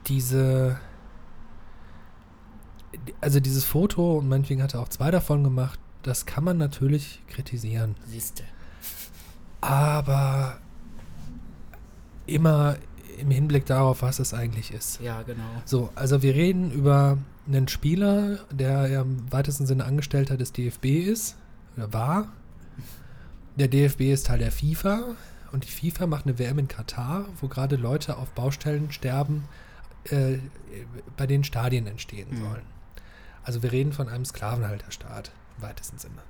Diese, also dieses Foto, und meinetwegen hat er auch zwei davon gemacht, das kann man natürlich kritisieren. Siehste. Aber immer im Hinblick darauf, was es eigentlich ist. Ja, genau. So, also wir reden über einen Spieler, der ja im weitesten Sinne Angestellter des DFB ist, oder war. Der DFB ist Teil der FIFA und die FIFA macht eine WM in Katar, wo gerade Leute auf Baustellen sterben, äh, bei denen Stadien entstehen Mhm. sollen. Also wir reden von einem Sklavenhalterstaat im weitesten Sinne.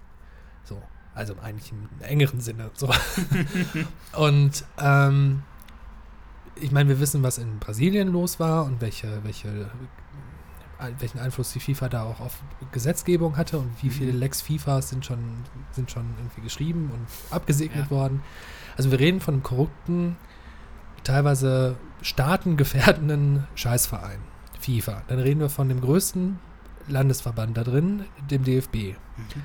So, also eigentlich im engeren Sinne. So. und ähm, ich meine, wir wissen, was in Brasilien los war und welche, welche, welchen Einfluss die FIFA da auch auf Gesetzgebung hatte und wie Mhm. viele Lex FIFAs sind schon, sind schon irgendwie geschrieben und abgesegnet Ja. worden. Also wir reden von einem korrupten, teilweise staatengefährdenden Scheißverein, FIFA. Dann reden wir von dem größten Landesverband da drin, dem DFB Mhm.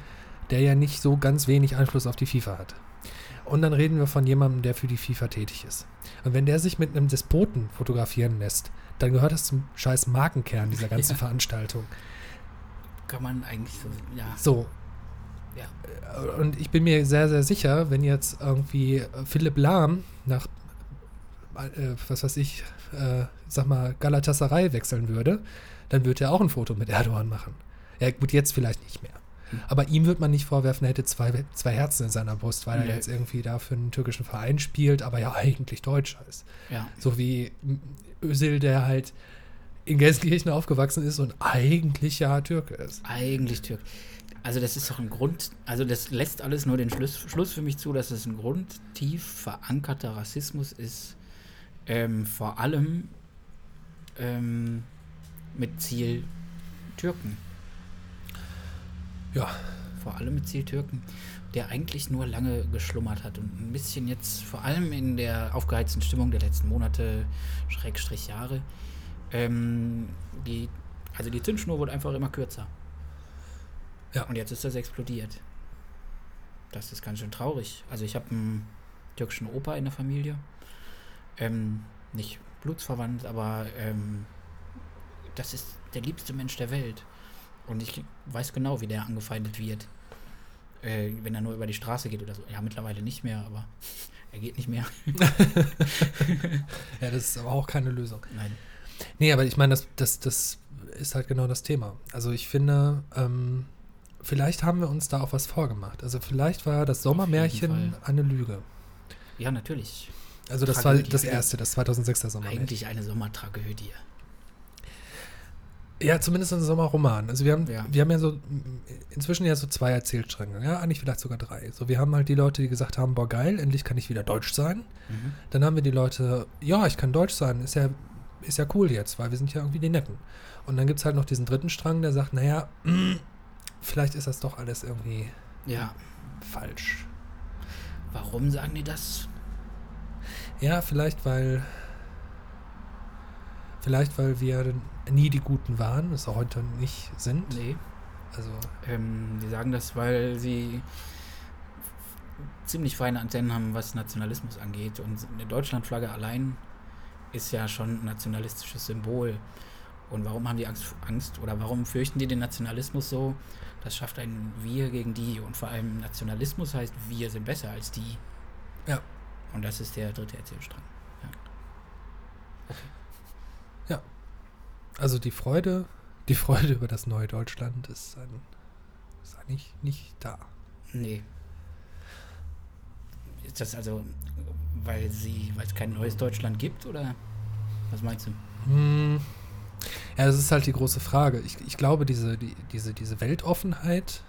der ja nicht so ganz wenig Einfluss auf die FIFA hat. Und dann reden wir von jemandem, der für die FIFA tätig ist. Und wenn der sich mit einem Despoten fotografieren lässt, dann gehört das zum scheiß Markenkern dieser ganzen Ja. Veranstaltung. Kann man eigentlich so, ja. So. Ja. Äh, Und ich bin mir sehr, sehr sicher, wenn jetzt irgendwie äh, Philipp Lahm nach, äh, was weiß ich, äh, sag mal, Galatasaray wechseln würde, dann würde er auch ein Foto mit Erdogan machen. Ja, gut, jetzt vielleicht nicht mehr. Aber ihm wird man nicht vorwerfen, er hätte zwei, zwei Herzen in seiner Brust, weil Nee. er jetzt irgendwie da für einen türkischen Verein spielt, aber ja eigentlich Deutscher ist. Ja. So wie Özil, der halt in Gelsenkirchen aufgewachsen ist und eigentlich ja Türke ist. Eigentlich Türk. Also das ist doch ein Grund, also das lässt alles nur den Schluss, Schluss für mich zu, dass es ein grundtief verankerter Rassismus ist, ähm, vor allem ähm, mit Ziel Türken. Ja, Vor allem mit Ziel Türken, der eigentlich nur lange geschlummert hat und ein bisschen jetzt, vor allem in der aufgeheizten Stimmung der letzten Monate, Schrägstrich Jahre, ähm, die, also die Zündschnur wurde einfach immer kürzer. Ja. Und jetzt ist das explodiert. Das ist ganz schön traurig. Also ich habe einen türkischen Opa in der Familie. Ähm, nicht blutsverwandt, aber ähm, das ist der liebste Mensch der Welt. Und ich weiß genau, wie der angefeindet wird. Äh, wenn er nur über die Straße geht oder so. Ja, mittlerweile nicht mehr, aber er geht nicht mehr. ja, das ist aber auch keine Lösung. Nein. Nee, aber ich meine, das, das, das ist halt genau das Thema. Also ich finde, ähm, vielleicht haben wir uns da auch was vorgemacht. Also vielleicht war das Sommermärchen eine Lüge. Ja, natürlich. Also das Tragödie. war das erste, das 2006er Sommermärchen. Eigentlich eine Sommertragödie. Ja, zumindest ein Sommerroman. Also wir haben, ja. wir haben ja so inzwischen ja so zwei Erzählstränge, ja, eigentlich vielleicht sogar drei. So, wir haben halt die Leute, die gesagt haben, boah geil, endlich kann ich wieder Deutsch sein. Mhm. Dann haben wir die Leute, ja, ich kann Deutsch sein, ist ja, ist ja cool jetzt, weil wir sind ja irgendwie die Netten. Und dann gibt es halt noch diesen dritten Strang, der sagt, naja, vielleicht ist das doch alles irgendwie ja. falsch. Warum sagen die das? Ja, vielleicht weil vielleicht weil wir nie die Guten waren, es auch heute nicht sind. Nee. Also. Ähm, die sagen das, weil sie ziemlich feine Antennen haben, was Nationalismus angeht. Und eine Deutschlandflagge allein ist ja schon ein nationalistisches Symbol. Und warum haben die Angst, Angst oder warum fürchten die den Nationalismus so? Das schafft ein Wir gegen die. Und vor allem Nationalismus heißt, wir sind besser als die. Ja. Und das ist der dritte Erzählstrang. Ja. Okay. Ja. Also die Freude, die Freude über das neue Deutschland ist, ein, ist eigentlich nicht da. Nee. Ist das also, weil sie, weil es kein neues Deutschland gibt oder was meinst du? Hm. Ja, das ist halt die große Frage. Ich, ich glaube, diese, die, diese, diese Weltoffenheit,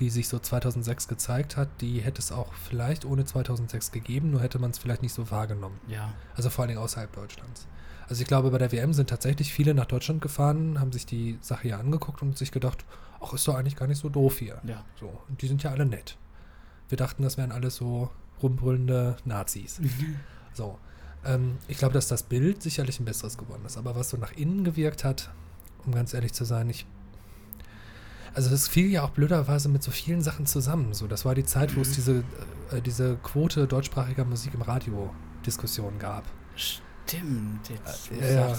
die sich so 2006 gezeigt hat, die hätte es auch vielleicht ohne 2006 gegeben, nur hätte man es vielleicht nicht so wahrgenommen. Ja. Also vor allen Dingen außerhalb Deutschlands. Also ich glaube, bei der WM sind tatsächlich viele nach Deutschland gefahren, haben sich die Sache hier angeguckt und sich gedacht, ach, ist doch eigentlich gar nicht so doof hier. Ja. So. Und die sind ja alle nett. Wir dachten, das wären alles so rumbrüllende Nazis. Mhm. So. Ähm, ich glaube, dass das Bild sicherlich ein besseres geworden ist. Aber was so nach innen gewirkt hat, um ganz ehrlich zu sein, ich also das fiel ja auch blöderweise mit so vielen Sachen zusammen. So, das war die Zeit, wo es mhm. diese, äh, diese Quote deutschsprachiger Musik im Radio Diskussion gab. Stimmt, jetzt äh, ja,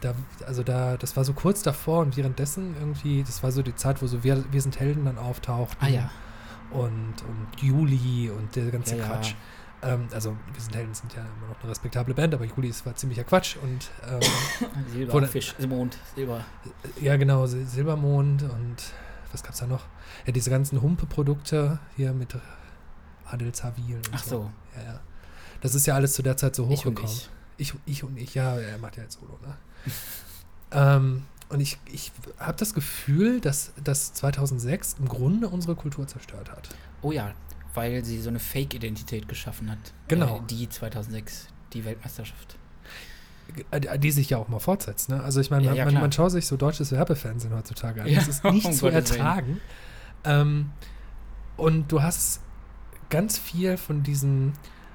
da, also da, das war so kurz davor und währenddessen irgendwie, das war so die Zeit, wo so Wir, Wir sind Helden dann auftaucht. Ah ja. Und, und Juli und der ganze ja, Quatsch. Ja. Ähm, also Wir sind Helden sind ja immer noch eine respektable Band, aber Juli ist, war ziemlicher Quatsch und ähm, Silberfisch, Mond, Silber. Ja, genau, Silbermond und was gab es da noch? Ja, diese ganzen Humpe-Produkte hier mit Adel Zavil und Ach so. so. Ja, ja. Das ist ja alles zu der Zeit so hochgekommen. Ich und ich. ich. und ich, ja, er macht ja jetzt Solo, ne? ähm, und ich, ich habe das Gefühl, dass das 2006 im Grunde unsere Kultur zerstört hat. Oh ja, weil sie so eine Fake-Identität geschaffen hat. Genau. Äh, die 2006, die Weltmeisterschaft. Äh, die sich ja auch mal fortsetzt. Ne? Also ich meine, ja, ja, man, man, schaut sich so deutsches Werbefernsehen heutzutage an. Ja, das ist nicht zu ertragen. Ähm, und du hast ganz viel von diesen,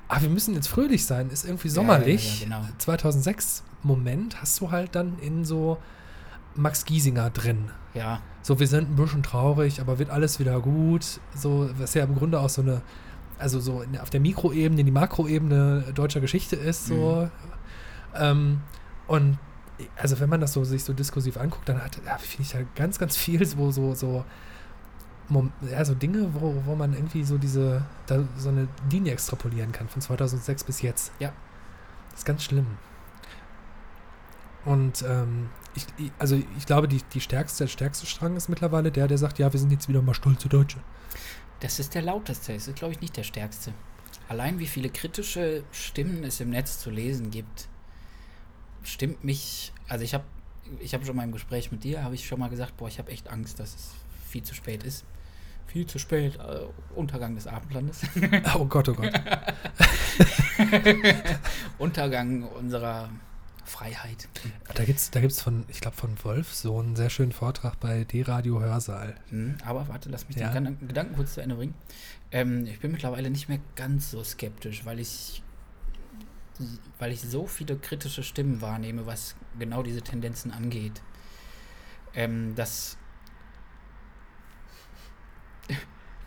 ah, wir müssen jetzt fröhlich sein, ist irgendwie sommerlich. Genau. 2006 Moment hast du halt dann in so Max Giesinger drin. Ja. So, wir sind ein bisschen traurig, aber wird alles wieder gut. So, was ja im Grunde auch so eine, also so auf der Mikroebene, die Makroebene deutscher Geschichte ist, so. Mhm ähm, und also wenn man das so sich so diskursiv anguckt, dann hat, ja, finde ich da ganz, ganz viel so, so, so, ja, so Dinge, wo, wo man irgendwie so diese, da so eine Linie extrapolieren kann von 2006 bis jetzt. Ja. Das ist ganz schlimm. Und ähm, ich, also ich glaube, die, die stärkste, der stärkste Strang ist mittlerweile der, der sagt, ja, wir sind jetzt wieder mal stolze Deutsche. Das ist der lauteste, das ist, glaube ich, nicht der stärkste. Allein wie viele kritische Stimmen es im Netz zu lesen gibt, stimmt mich, also ich habe ich habe schon mal im Gespräch mit dir, habe ich schon mal gesagt, boah, ich habe echt Angst, dass es viel zu spät ist. Viel zu spät, äh, Untergang des Abendlandes. oh Gott, oh Gott. Untergang unserer Freiheit. Da gibt es da gibt's von, ich glaube, von Wolf so einen sehr schönen Vortrag bei D-Radio Hörsaal. Hm, aber warte, lass mich ja. den Gedanken kurz zu Ende bringen. Ähm, ich bin mittlerweile nicht mehr ganz so skeptisch, weil ich weil ich so viele kritische Stimmen wahrnehme, was genau diese Tendenzen angeht. Ähm, das,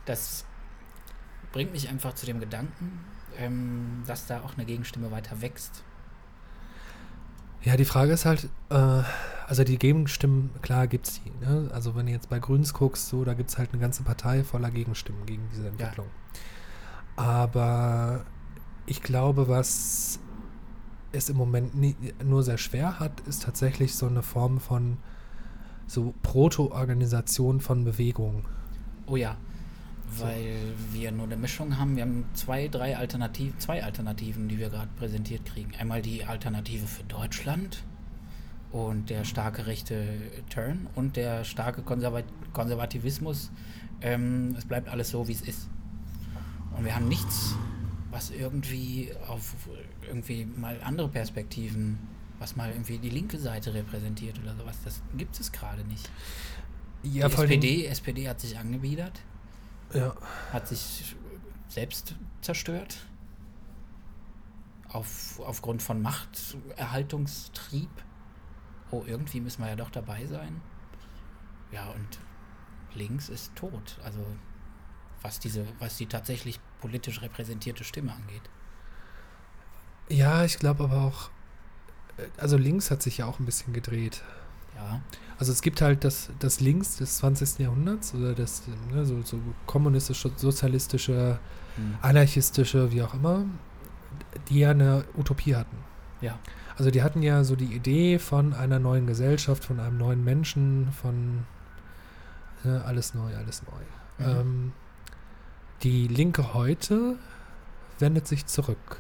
das bringt mich einfach zu dem Gedanken, ähm, dass da auch eine Gegenstimme weiter wächst. Ja, die Frage ist halt, äh, also die Gegenstimmen, klar gibt es die. Ne? Also wenn du jetzt bei Grüns guckst, so, da gibt es halt eine ganze Partei voller Gegenstimmen gegen diese Entwicklung. Aber ich glaube, was es im Moment nie, nur sehr schwer hat, ist tatsächlich so eine Form von so Proto-Organisation von Bewegung. Oh ja, weil wir nur eine Mischung haben. Wir haben zwei, drei Alternativen, zwei Alternativen, die wir gerade präsentiert kriegen. Einmal die Alternative für Deutschland und der starke rechte Turn und der starke Konservat Konservativismus. Ähm, es bleibt alles so, wie es ist. Und wir haben nichts, was irgendwie auf irgendwie mal andere Perspektiven, was mal irgendwie die linke Seite repräsentiert oder sowas. Das gibt es gerade nicht. Ja, die SPD, SPD hat sich angebiedert. Ja. Hat sich selbst zerstört. Auf, aufgrund von Machterhaltungstrieb. Oh, irgendwie müssen wir ja doch dabei sein. Ja, und links ist tot. Also was diese, was die tatsächlich politisch repräsentierte Stimme angeht. Ja, ich glaube aber auch, äh, also links hat sich ja auch ein bisschen gedreht. Ja. Also es gibt halt das, das Links des 20. Jahrhunderts oder das ne, so, so kommunistische, sozialistische, hm. anarchistische, wie auch immer, die ja eine Utopie hatten. Ja. Also die hatten ja so die Idee von einer neuen Gesellschaft, von einem neuen Menschen, von ne, alles neu, alles neu. Mhm. Ähm, die Linke heute wendet sich zurück.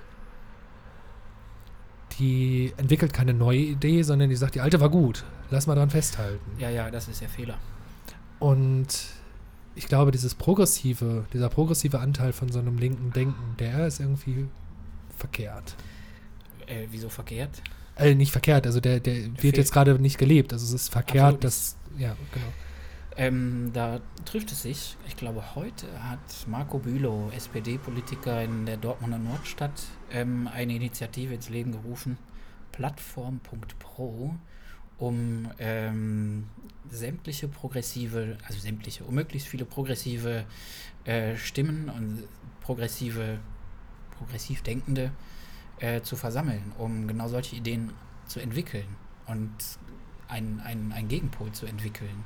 Die entwickelt keine neue Idee, sondern die sagt, die alte war gut. Lass mal dran festhalten. Ja, ja, das ist der Fehler. Und ich glaube, dieses progressive, dieser progressive Anteil von so einem linken Denken, der ist irgendwie verkehrt. Äh, wieso verkehrt? Äh, nicht verkehrt, also der, der wird Fehl. jetzt gerade nicht gelebt. Also es ist verkehrt, dass. Ja, genau. Ähm, da trifft es sich. Ich glaube, heute hat Marco Bülow, SPD-Politiker in der Dortmunder Nordstadt, ähm, eine Initiative ins Leben gerufen, Plattform.pro, um ähm, sämtliche progressive, also sämtliche, um möglichst viele progressive äh, Stimmen und progressive, progressiv Denkende äh, zu versammeln, um genau solche Ideen zu entwickeln und einen ein Gegenpol zu entwickeln.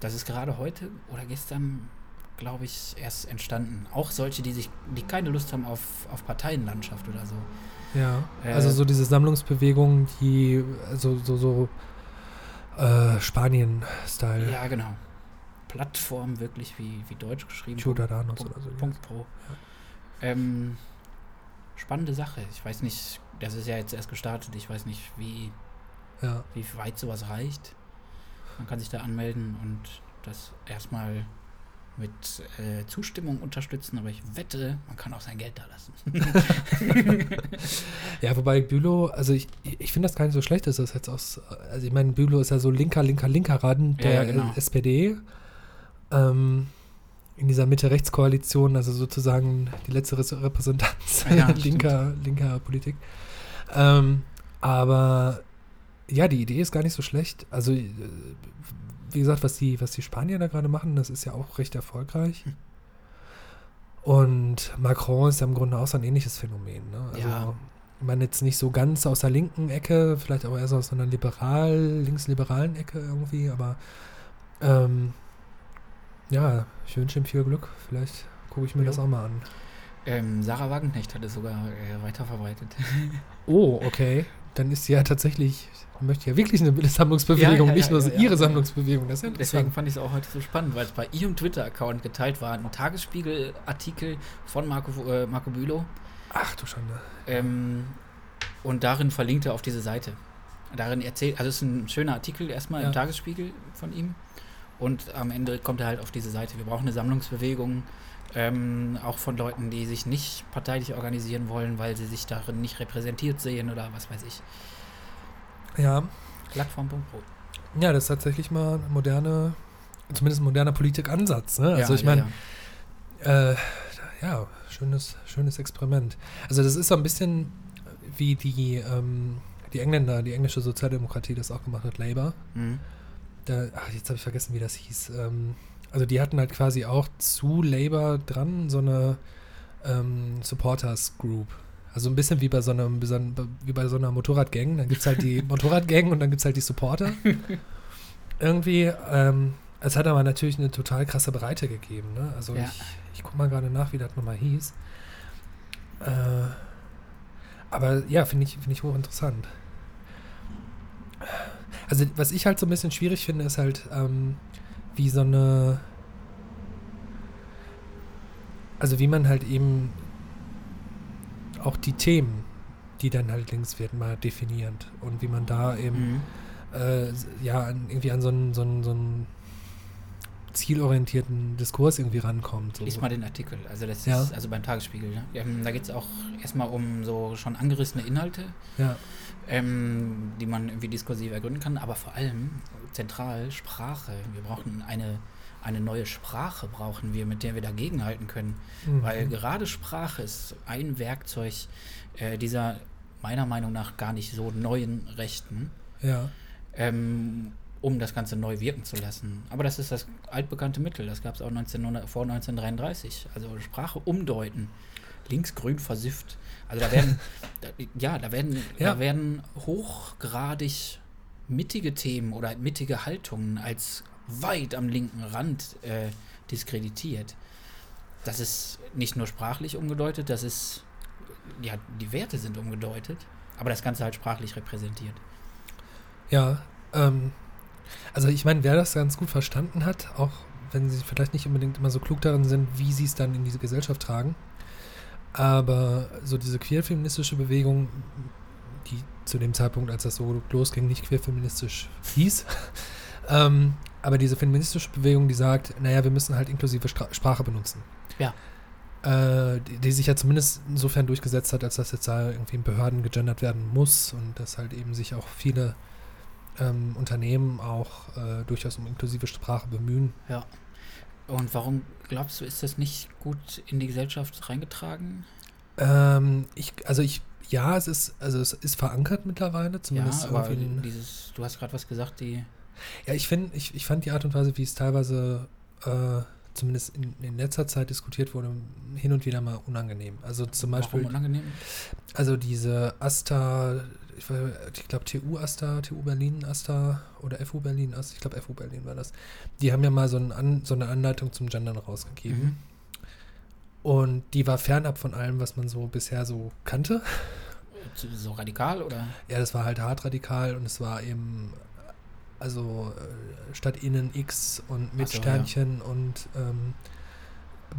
Das ist gerade heute oder gestern, glaube ich, erst entstanden. Auch solche, die sich, die keine Lust haben auf, auf Parteienlandschaft oder so. Ja, äh, also so diese Sammlungsbewegung, die so, so, so äh, Spanien-Style. Ja, genau. Plattform wirklich wie, wie Deutsch geschrieben. Ciudadanos oder so. Punkt Pro. Ja. Ähm, spannende Sache. Ich weiß nicht, das ist ja jetzt erst gestartet. Ich weiß nicht, wie, ja. wie weit sowas reicht. Man kann sich da anmelden und das erstmal mit äh, Zustimmung unterstützen, aber ich wette, man kann auch sein Geld da lassen. ja, wobei Bülow, also ich, ich finde das gar nicht so schlecht, dass das jetzt aus, also ich meine, Bülow ist ja so linker, linker, linker Rand der ja, genau. SPD. Ähm, in dieser Mitte-Rechts-Koalition, also sozusagen die letzte Repräsentanz ja, linker, linker Politik. Ähm, aber ja, die Idee ist gar nicht so schlecht. Also, äh, wie gesagt, was die, was die Spanier da gerade machen, das ist ja auch recht erfolgreich. Hm. Und Macron ist ja im Grunde auch so ein ähnliches Phänomen. Ne? Also, ja. ich meine, jetzt nicht so ganz aus der linken Ecke, vielleicht auch eher so aus einer liberal, linksliberalen Ecke irgendwie, aber ähm, ja, ich wünsche ihm viel Glück. Vielleicht gucke ich mir ja. das auch mal an. Ähm, Sarah Wagenknecht hat es sogar äh, weiterverbreitet. oh, okay. Dann ist sie ja tatsächlich möchte ja wirklich eine Sammlungsbewegung, ja, ja, nicht nur ihre Sammlungsbewegung. Das ist Deswegen fand ich es auch heute so spannend, weil es bei ihrem Twitter-Account geteilt war, ein Tagesspiegel-Artikel von Marco, äh, Marco Bülow. Ach du Schande. Ähm, und darin verlinkt er auf diese Seite. Darin erzählt, also es ist ein schöner Artikel erstmal im Tagesspiegel von ihm. Und am Ende kommt er halt auf diese Seite. Wir brauchen eine Sammlungsbewegung, ähm, auch von Leuten, die sich nicht parteilich organisieren wollen, weil sie sich darin nicht repräsentiert sehen oder was weiß ich. Ja. Plattform.pro. Ja, das ist tatsächlich mal moderne, zumindest ein moderner Politikansatz. Ne? Also ja, ich meine, ja, äh, ja, schönes, schönes Experiment. Also das ist so ein bisschen wie die, ähm, die Engländer, die englische Sozialdemokratie das auch gemacht hat, Labour. Mhm. Da, ach, jetzt habe ich vergessen, wie das hieß. Ähm, also die hatten halt quasi auch zu Labour dran so eine ähm, Supporters Group. Also ein bisschen wie bei so einer, wie bei so einer Motorradgang. Dann gibt es halt die Motorradgang und dann gibt es halt die Supporter. Irgendwie, ähm, es hat aber natürlich eine total krasse Breite gegeben. Ne? Also Ja. ich, ich gucke mal gerade nach, wie das nochmal hieß. Äh, aber ja, finde ich, finde ich hochinteressant. Also was ich halt so ein bisschen schwierig finde, ist halt, ähm, wie so eine, also wie man halt eben auch die Themen, die dann halt links werden, mal definiert und wie man da eben Mhm. äh, ja, irgendwie an so einen, so, einen, so einen zielorientierten Diskurs irgendwie rankommt. So. Lies mal den Artikel. Also das Ja. ist also beim Tagesspiegel. Ne? Ähm, da geht es auch erstmal um so schon angerissene Inhalte, Ja, ähm, die man irgendwie diskursiv ergründen kann, aber vor allem zentral Sprache. Wir brauchen eine, eine neue Sprache, brauchen wir, mit der wir dagegenhalten können. Mhm. Weil gerade Sprache ist ein Werkzeug äh, dieser meiner Meinung nach gar nicht so neuen Rechten, ja, ähm, um das Ganze neu wirken zu lassen. Aber das ist das altbekannte Mittel. Das gab es auch 1900, vor 1933. Also Sprache umdeuten. Linksgrün versifft. Also da werden, da, ja, da werden, Ja. da werden hochgradig mittige Themen oder mittige Haltungen als weit am linken Rand äh, diskreditiert. Das ist nicht nur sprachlich umgedeutet, das ist, ja, die Werte sind umgedeutet, aber das Ganze halt sprachlich repräsentiert. ja. Ähm, also ich meine, wer das ganz gut verstanden hat, auch wenn sie vielleicht nicht unbedingt immer so klug darin sind, wie sie es dann in diese Gesellschaft tragen, aber so diese queerfeministische Bewegung, die zu dem Zeitpunkt, als das so losging, nicht queerfeministisch hieß, ähm, aber diese feministische Bewegung, die sagt, naja, wir müssen halt inklusive Stra Sprache benutzen. Ja. Äh, die, die sich ja zumindest insofern durchgesetzt hat, als das jetzt da irgendwie in Behörden gegendert werden muss und dass halt eben sich auch viele ähm, Unternehmen auch äh, durchaus um inklusive Sprache bemühen. Ja. Und warum glaubst du, ist das nicht gut in die Gesellschaft reingetragen? Ähm, ich, also ich, ja, es ist, also es ist verankert mittlerweile, zumindest ja, aber in- dieses, du hast gerade was gesagt, die. Ja, ich finde, ich, ich fand die Art und Weise, wie es teilweise äh, zumindest in, in letzter Zeit diskutiert wurde, hin und wieder mal unangenehm. Also zum Beispiel, Warum unangenehm? also diese Asta, ich, ich glaube TU Asta, TU Berlin Asta oder FU Berlin Asta, ich glaube FU Berlin war das. Die haben ja mal so, An, so eine Anleitung zum Gendern rausgegeben. Mhm. Und die war fernab von allem, was man so bisher so kannte. So radikal oder? Ja, das war halt hart radikal und es war eben, also äh, statt innen X und mit so, Sternchen und ähm,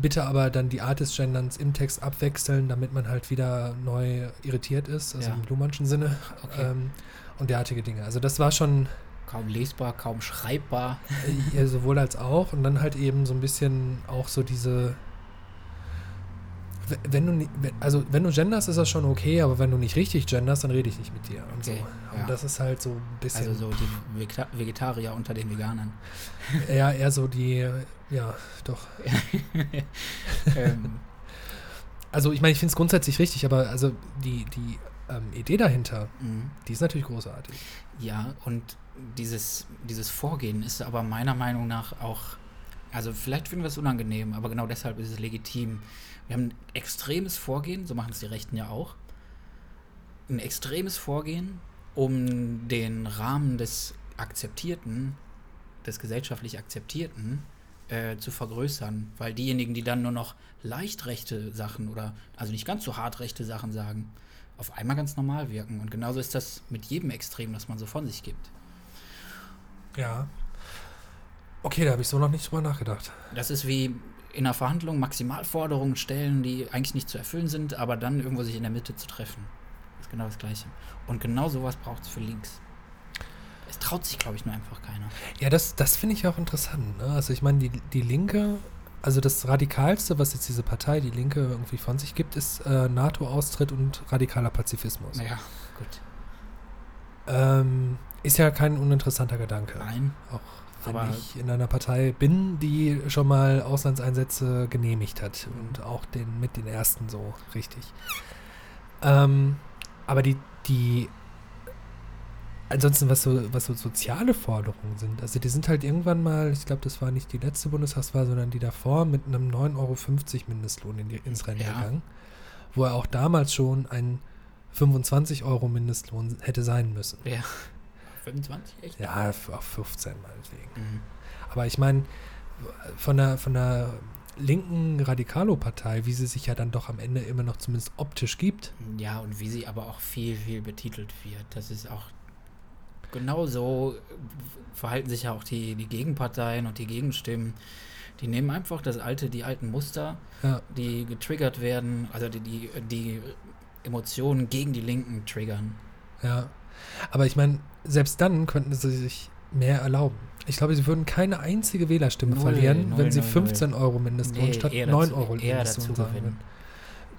bitte aber dann die Art des Genderns im Text abwechseln, damit man halt wieder neu irritiert ist, also Ja. im Luhmannschen Sinne Okay. ähm, und derartige Dinge. Also das war schon kaum lesbar, kaum schreibbar. äh, ja, sowohl als auch und dann halt eben so ein bisschen auch so diese wenn du ni- wenn- also wenn du genderst, ist das schon okay, aber wenn du nicht richtig genderst, dann rede ich nicht mit dir und Okay, so. ja. Und das ist halt so ein bisschen Also so die Vegeta Vegetarier unter den Veganern. Ja, eher so die, ja, doch. ähm, Also ich meine, ich finde es grundsätzlich richtig, aber also die, die ähm, Idee dahinter, mh. die ist natürlich großartig. Ja, und dieses, dieses Vorgehen ist aber meiner Meinung nach auch, also vielleicht finden wir es unangenehm, aber genau deshalb ist es legitim. Wir haben ein extremes Vorgehen, so machen es die Rechten ja auch. Ein extremes Vorgehen, um den Rahmen des Akzeptierten, des gesellschaftlich Akzeptierten äh, zu vergrößern, weil diejenigen, die dann nur noch leicht rechte Sachen oder also nicht ganz so hart rechte Sachen sagen, auf einmal ganz normal wirken. Und genauso ist das mit jedem Extrem, das man so von sich gibt. Ja. Okay, da habe ich so noch nicht drüber nachgedacht. Das ist wie in einer Verhandlung Maximalforderungen stellen, die eigentlich nicht zu erfüllen sind, aber dann irgendwo sich in der Mitte zu treffen. Das ist genau das Gleiche. Und genau sowas braucht es für links. Es traut sich, glaube ich, nur einfach keiner. Ja, das, das finde ich auch interessant. Ne? Also ich meine, die, die Linke, also das Radikalste, was jetzt diese Partei, die Linke, irgendwie von sich gibt, ist äh, NATO-Austritt und radikaler Pazifismus. Naja, gut. Ähm, ist ja kein uninteressanter Gedanke. Nein. Auch wenn ich in einer Partei bin, die schon mal Auslandseinsätze genehmigt hat und auch den mit den ersten so richtig. Ähm, aber die, die ansonsten, was so, was so soziale Forderungen sind, also die sind halt irgendwann mal, ich glaube, das war nicht die letzte Bundestagswahl, sondern die davor mit einem 9,50 Euro Mindestlohn in die, ins Rennen Ja. gegangen. wo er auch damals schon ein 25 Euro Mindestlohn hätte sein müssen. Ja. 25, echt? Ja, auf 15 meinetwegen. Mhm. Aber ich meine, von der, von der linken Radikalo-Partei, wie sie sich ja dann doch am Ende immer noch zumindest optisch gibt, Ja, und wie sie aber auch viel, viel betitelt wird. Das ist auch genau so äh, verhalten sich ja auch die, die Gegenparteien und die Gegenstimmen. Die nehmen einfach das alte, die alten Muster, ja, die getriggert werden, also die, die, die Emotionen gegen die Linken triggern. ja. Aber ich meine, selbst dann könnten sie sich mehr erlauben. Ich glaube, sie würden keine einzige Wählerstimme Null, verlieren, null, wenn sie null, 15 Euro Mindestlohn Nee, statt eher 9 dazu- Euro Mindestlohn sagen würden.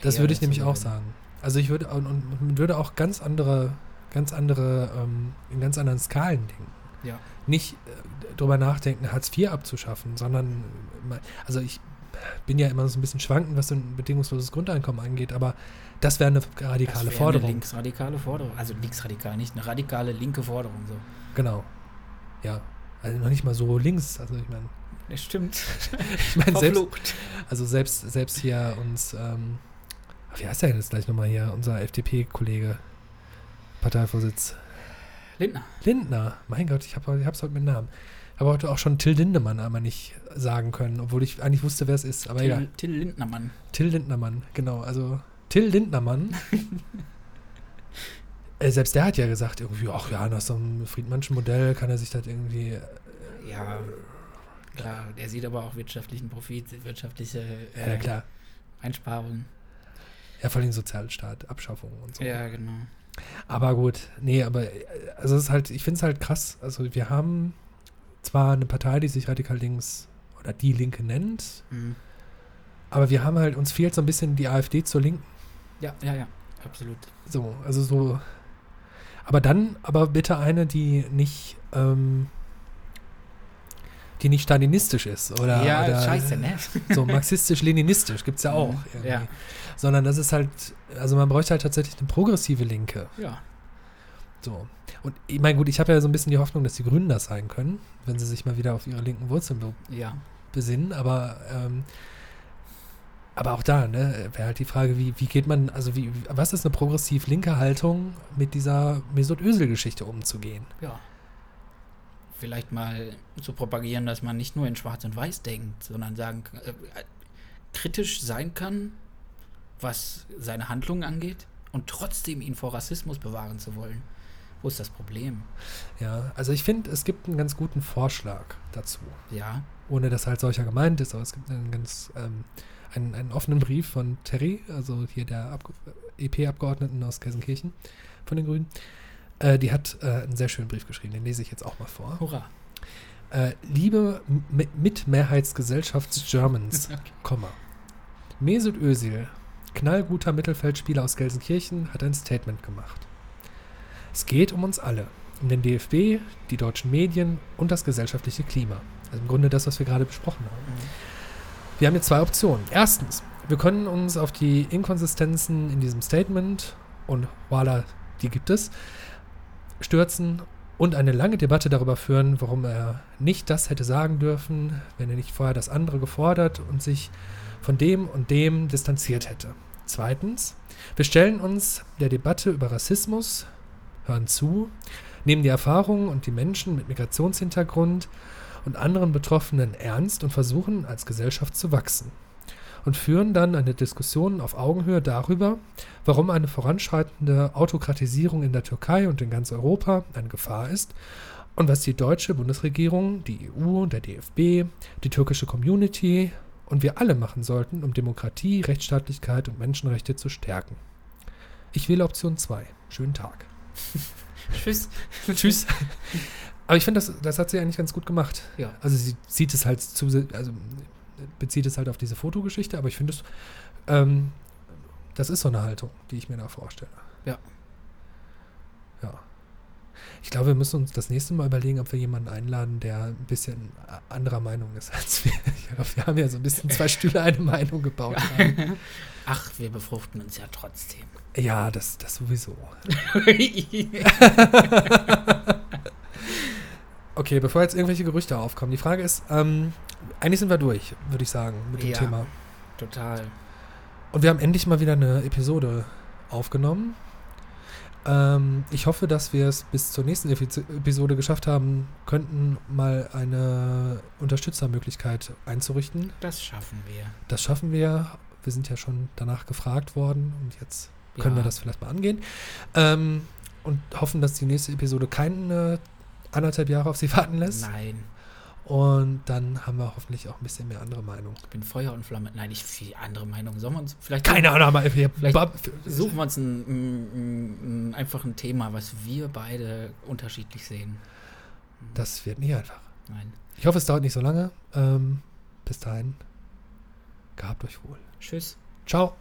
Das würde ich nämlich auch sagen. Also ich würde und, und würde auch ganz andere, ganz andere, ähm, in ganz anderen Skalen denken. Ja. Nicht äh, drüber nachdenken, Hartz IV abzuschaffen, sondern mal- also ich bin ja immer so ein bisschen schwankend, was so ein bedingungsloses Grundeinkommen angeht, aber das wäre eine radikale Das wäre Forderung. Eine linksradikale Forderung. Also linksradikal, nicht eine radikale linke Forderung. So. Genau. Ja. Also noch nicht mal so links. Also ich meine, Das stimmt. ich meine selbst, also selbst, selbst hier uns, ähm, wie heißt der denn jetzt gleich nochmal hier, unser FDP-Kollege, Parteivorsitz, Lindner. Lindner. Mein Gott, ich habe es heute mit Namen. Aber heute auch schon Till Lindemann einmal nicht sagen können, obwohl ich eigentlich wusste, wer es ist. Aber ja, Till, Till Lindnermann. Till Lindnermann, genau. Also Till Lindnermann. äh, selbst der hat ja gesagt, irgendwie, ach ja, nach so einem Friedmannschen Modell kann er sich das irgendwie. äh, Ja, klar. Der sieht aber auch wirtschaftlichen Profit, wirtschaftliche Ja, äh, klar. Einsparungen. Ja, vor allem Sozialstaat, Abschaffung und so. Ja, genau. Aber gut, nee, aber äh, also es ist halt, ich finde es halt krass. Also wir haben zwar eine Partei, die sich radikal links oder die Linke nennt, Mhm. aber wir haben halt, uns fehlt so ein bisschen die AfD zur Linken. Ja, ja, ja. Absolut. So, also so. Aber dann, aber bitte eine, die nicht, ähm, die nicht stalinistisch ist oder, ja, oder scheiße, ne? so marxistisch-leninistisch gibt es ja auch. Mhm, irgendwie. ja. Sondern das ist halt, also man bräuchte halt tatsächlich eine progressive Linke. Ja. So. Und ich meine, gut, ich habe ja so ein bisschen die Hoffnung, dass die Grünen das sein können, wenn sie sich mal wieder auf ihre linken Wurzeln be Ja. besinnen, aber ähm, aber auch da, ne, wäre halt die Frage, wie, wie geht man, also wie, was ist eine progressiv linke Haltung, mit dieser Mesut Özil-Geschichte umzugehen? Ja. Vielleicht mal zu propagieren, dass man nicht nur in Schwarz und Weiß denkt, sondern sagen, äh, kritisch sein kann, was seine Handlungen angeht und trotzdem ihn vor Rassismus bewahren zu wollen. Wo ist das Problem? Ja, also ich finde, es gibt einen ganz guten Vorschlag dazu, Ja. ohne dass halt solcher gemeint ist, aber es gibt einen ganz, ähm, einen, einen offenen Brief von Terry, also hier der Abge EP-Abgeordneten aus Gelsenkirchen von den Grünen. Äh, die hat äh, einen sehr schönen Brief geschrieben, den lese ich jetzt auch mal vor. Hurra. Äh, liebe M Mitmehrheitsgesellschafts Germans, Komma. Mesut Özil, knallguter Mittelfeldspieler aus Gelsenkirchen, hat ein Statement gemacht. Es geht um uns alle, um den DFB, die deutschen Medien und das gesellschaftliche Klima. Also im Grunde das, was wir gerade besprochen haben. Mhm. Wir haben jetzt zwei Optionen. Erstens, wir können uns auf die Inkonsistenzen in diesem Statement und voila, die gibt es, stürzen und eine lange Debatte darüber führen, warum er nicht das hätte sagen dürfen, wenn er nicht vorher das andere gefordert und sich von dem und dem distanziert hätte. Zweitens, wir stellen uns der Debatte über Rassismus, hören zu, nehmen die Erfahrungen und die Menschen mit Migrationshintergrund und anderen Betroffenen ernst und versuchen als Gesellschaft zu wachsen. Und führen dann eine Diskussion auf Augenhöhe darüber, warum eine voranschreitende Autokratisierung in der Türkei und in ganz Europa eine Gefahr ist und was die deutsche Bundesregierung, die EU, der DFB, die türkische Community und wir alle machen sollten, um Demokratie, Rechtsstaatlichkeit und Menschenrechte zu stärken. Ich wähle Option 2. Schönen Tag. Tschüss. Tschüss. Aber ich finde, das, das hat sie eigentlich ganz gut gemacht. Ja. Also sie sieht es halt zu, also bezieht es halt auf diese Fotogeschichte, aber ich finde es, ähm, das ist so eine Haltung, die ich mir da vorstelle. Ja. Ja. Ich glaube, wir müssen uns das nächste Mal überlegen, ob wir jemanden einladen, der ein bisschen anderer Meinung ist als wir. Glaube, wir haben ja so ein bisschen zwei Stühle eine Meinung gebaut. Ach, wir befruchten uns ja trotzdem. Ja, das, das sowieso. Okay, bevor jetzt irgendwelche Gerüchte aufkommen, die Frage ist, ähm, eigentlich sind wir durch, würde ich sagen, mit dem Ja. Thema. Total. Und wir haben endlich mal wieder eine Episode aufgenommen. Ähm, ich hoffe, dass wir es bis zur nächsten Epi- Episode geschafft haben könnten, mal eine Unterstützermöglichkeit einzurichten. Das schaffen wir. Das schaffen wir. Wir sind ja schon danach gefragt worden und jetzt können wir Ja. das vielleicht mal angehen. Ähm, und hoffen, dass die nächste Episode keine anderthalb Jahre auf sie warten lässt. Nein, Und dann haben wir hoffentlich auch ein bisschen mehr andere Meinung. ich bin Feuer und Flamme. Nein, nicht viel andere Meinung. Sollen wir uns vielleicht Keine Ahnung, aber wir suchen wir uns ein, ein, ein, einfach ein Thema, was wir beide unterschiedlich sehen. Das wird nicht einfach. Nein. Ich hoffe, es dauert nicht so lange. Ähm, bis dahin, gehabt euch wohl. Tschüss. Ciao.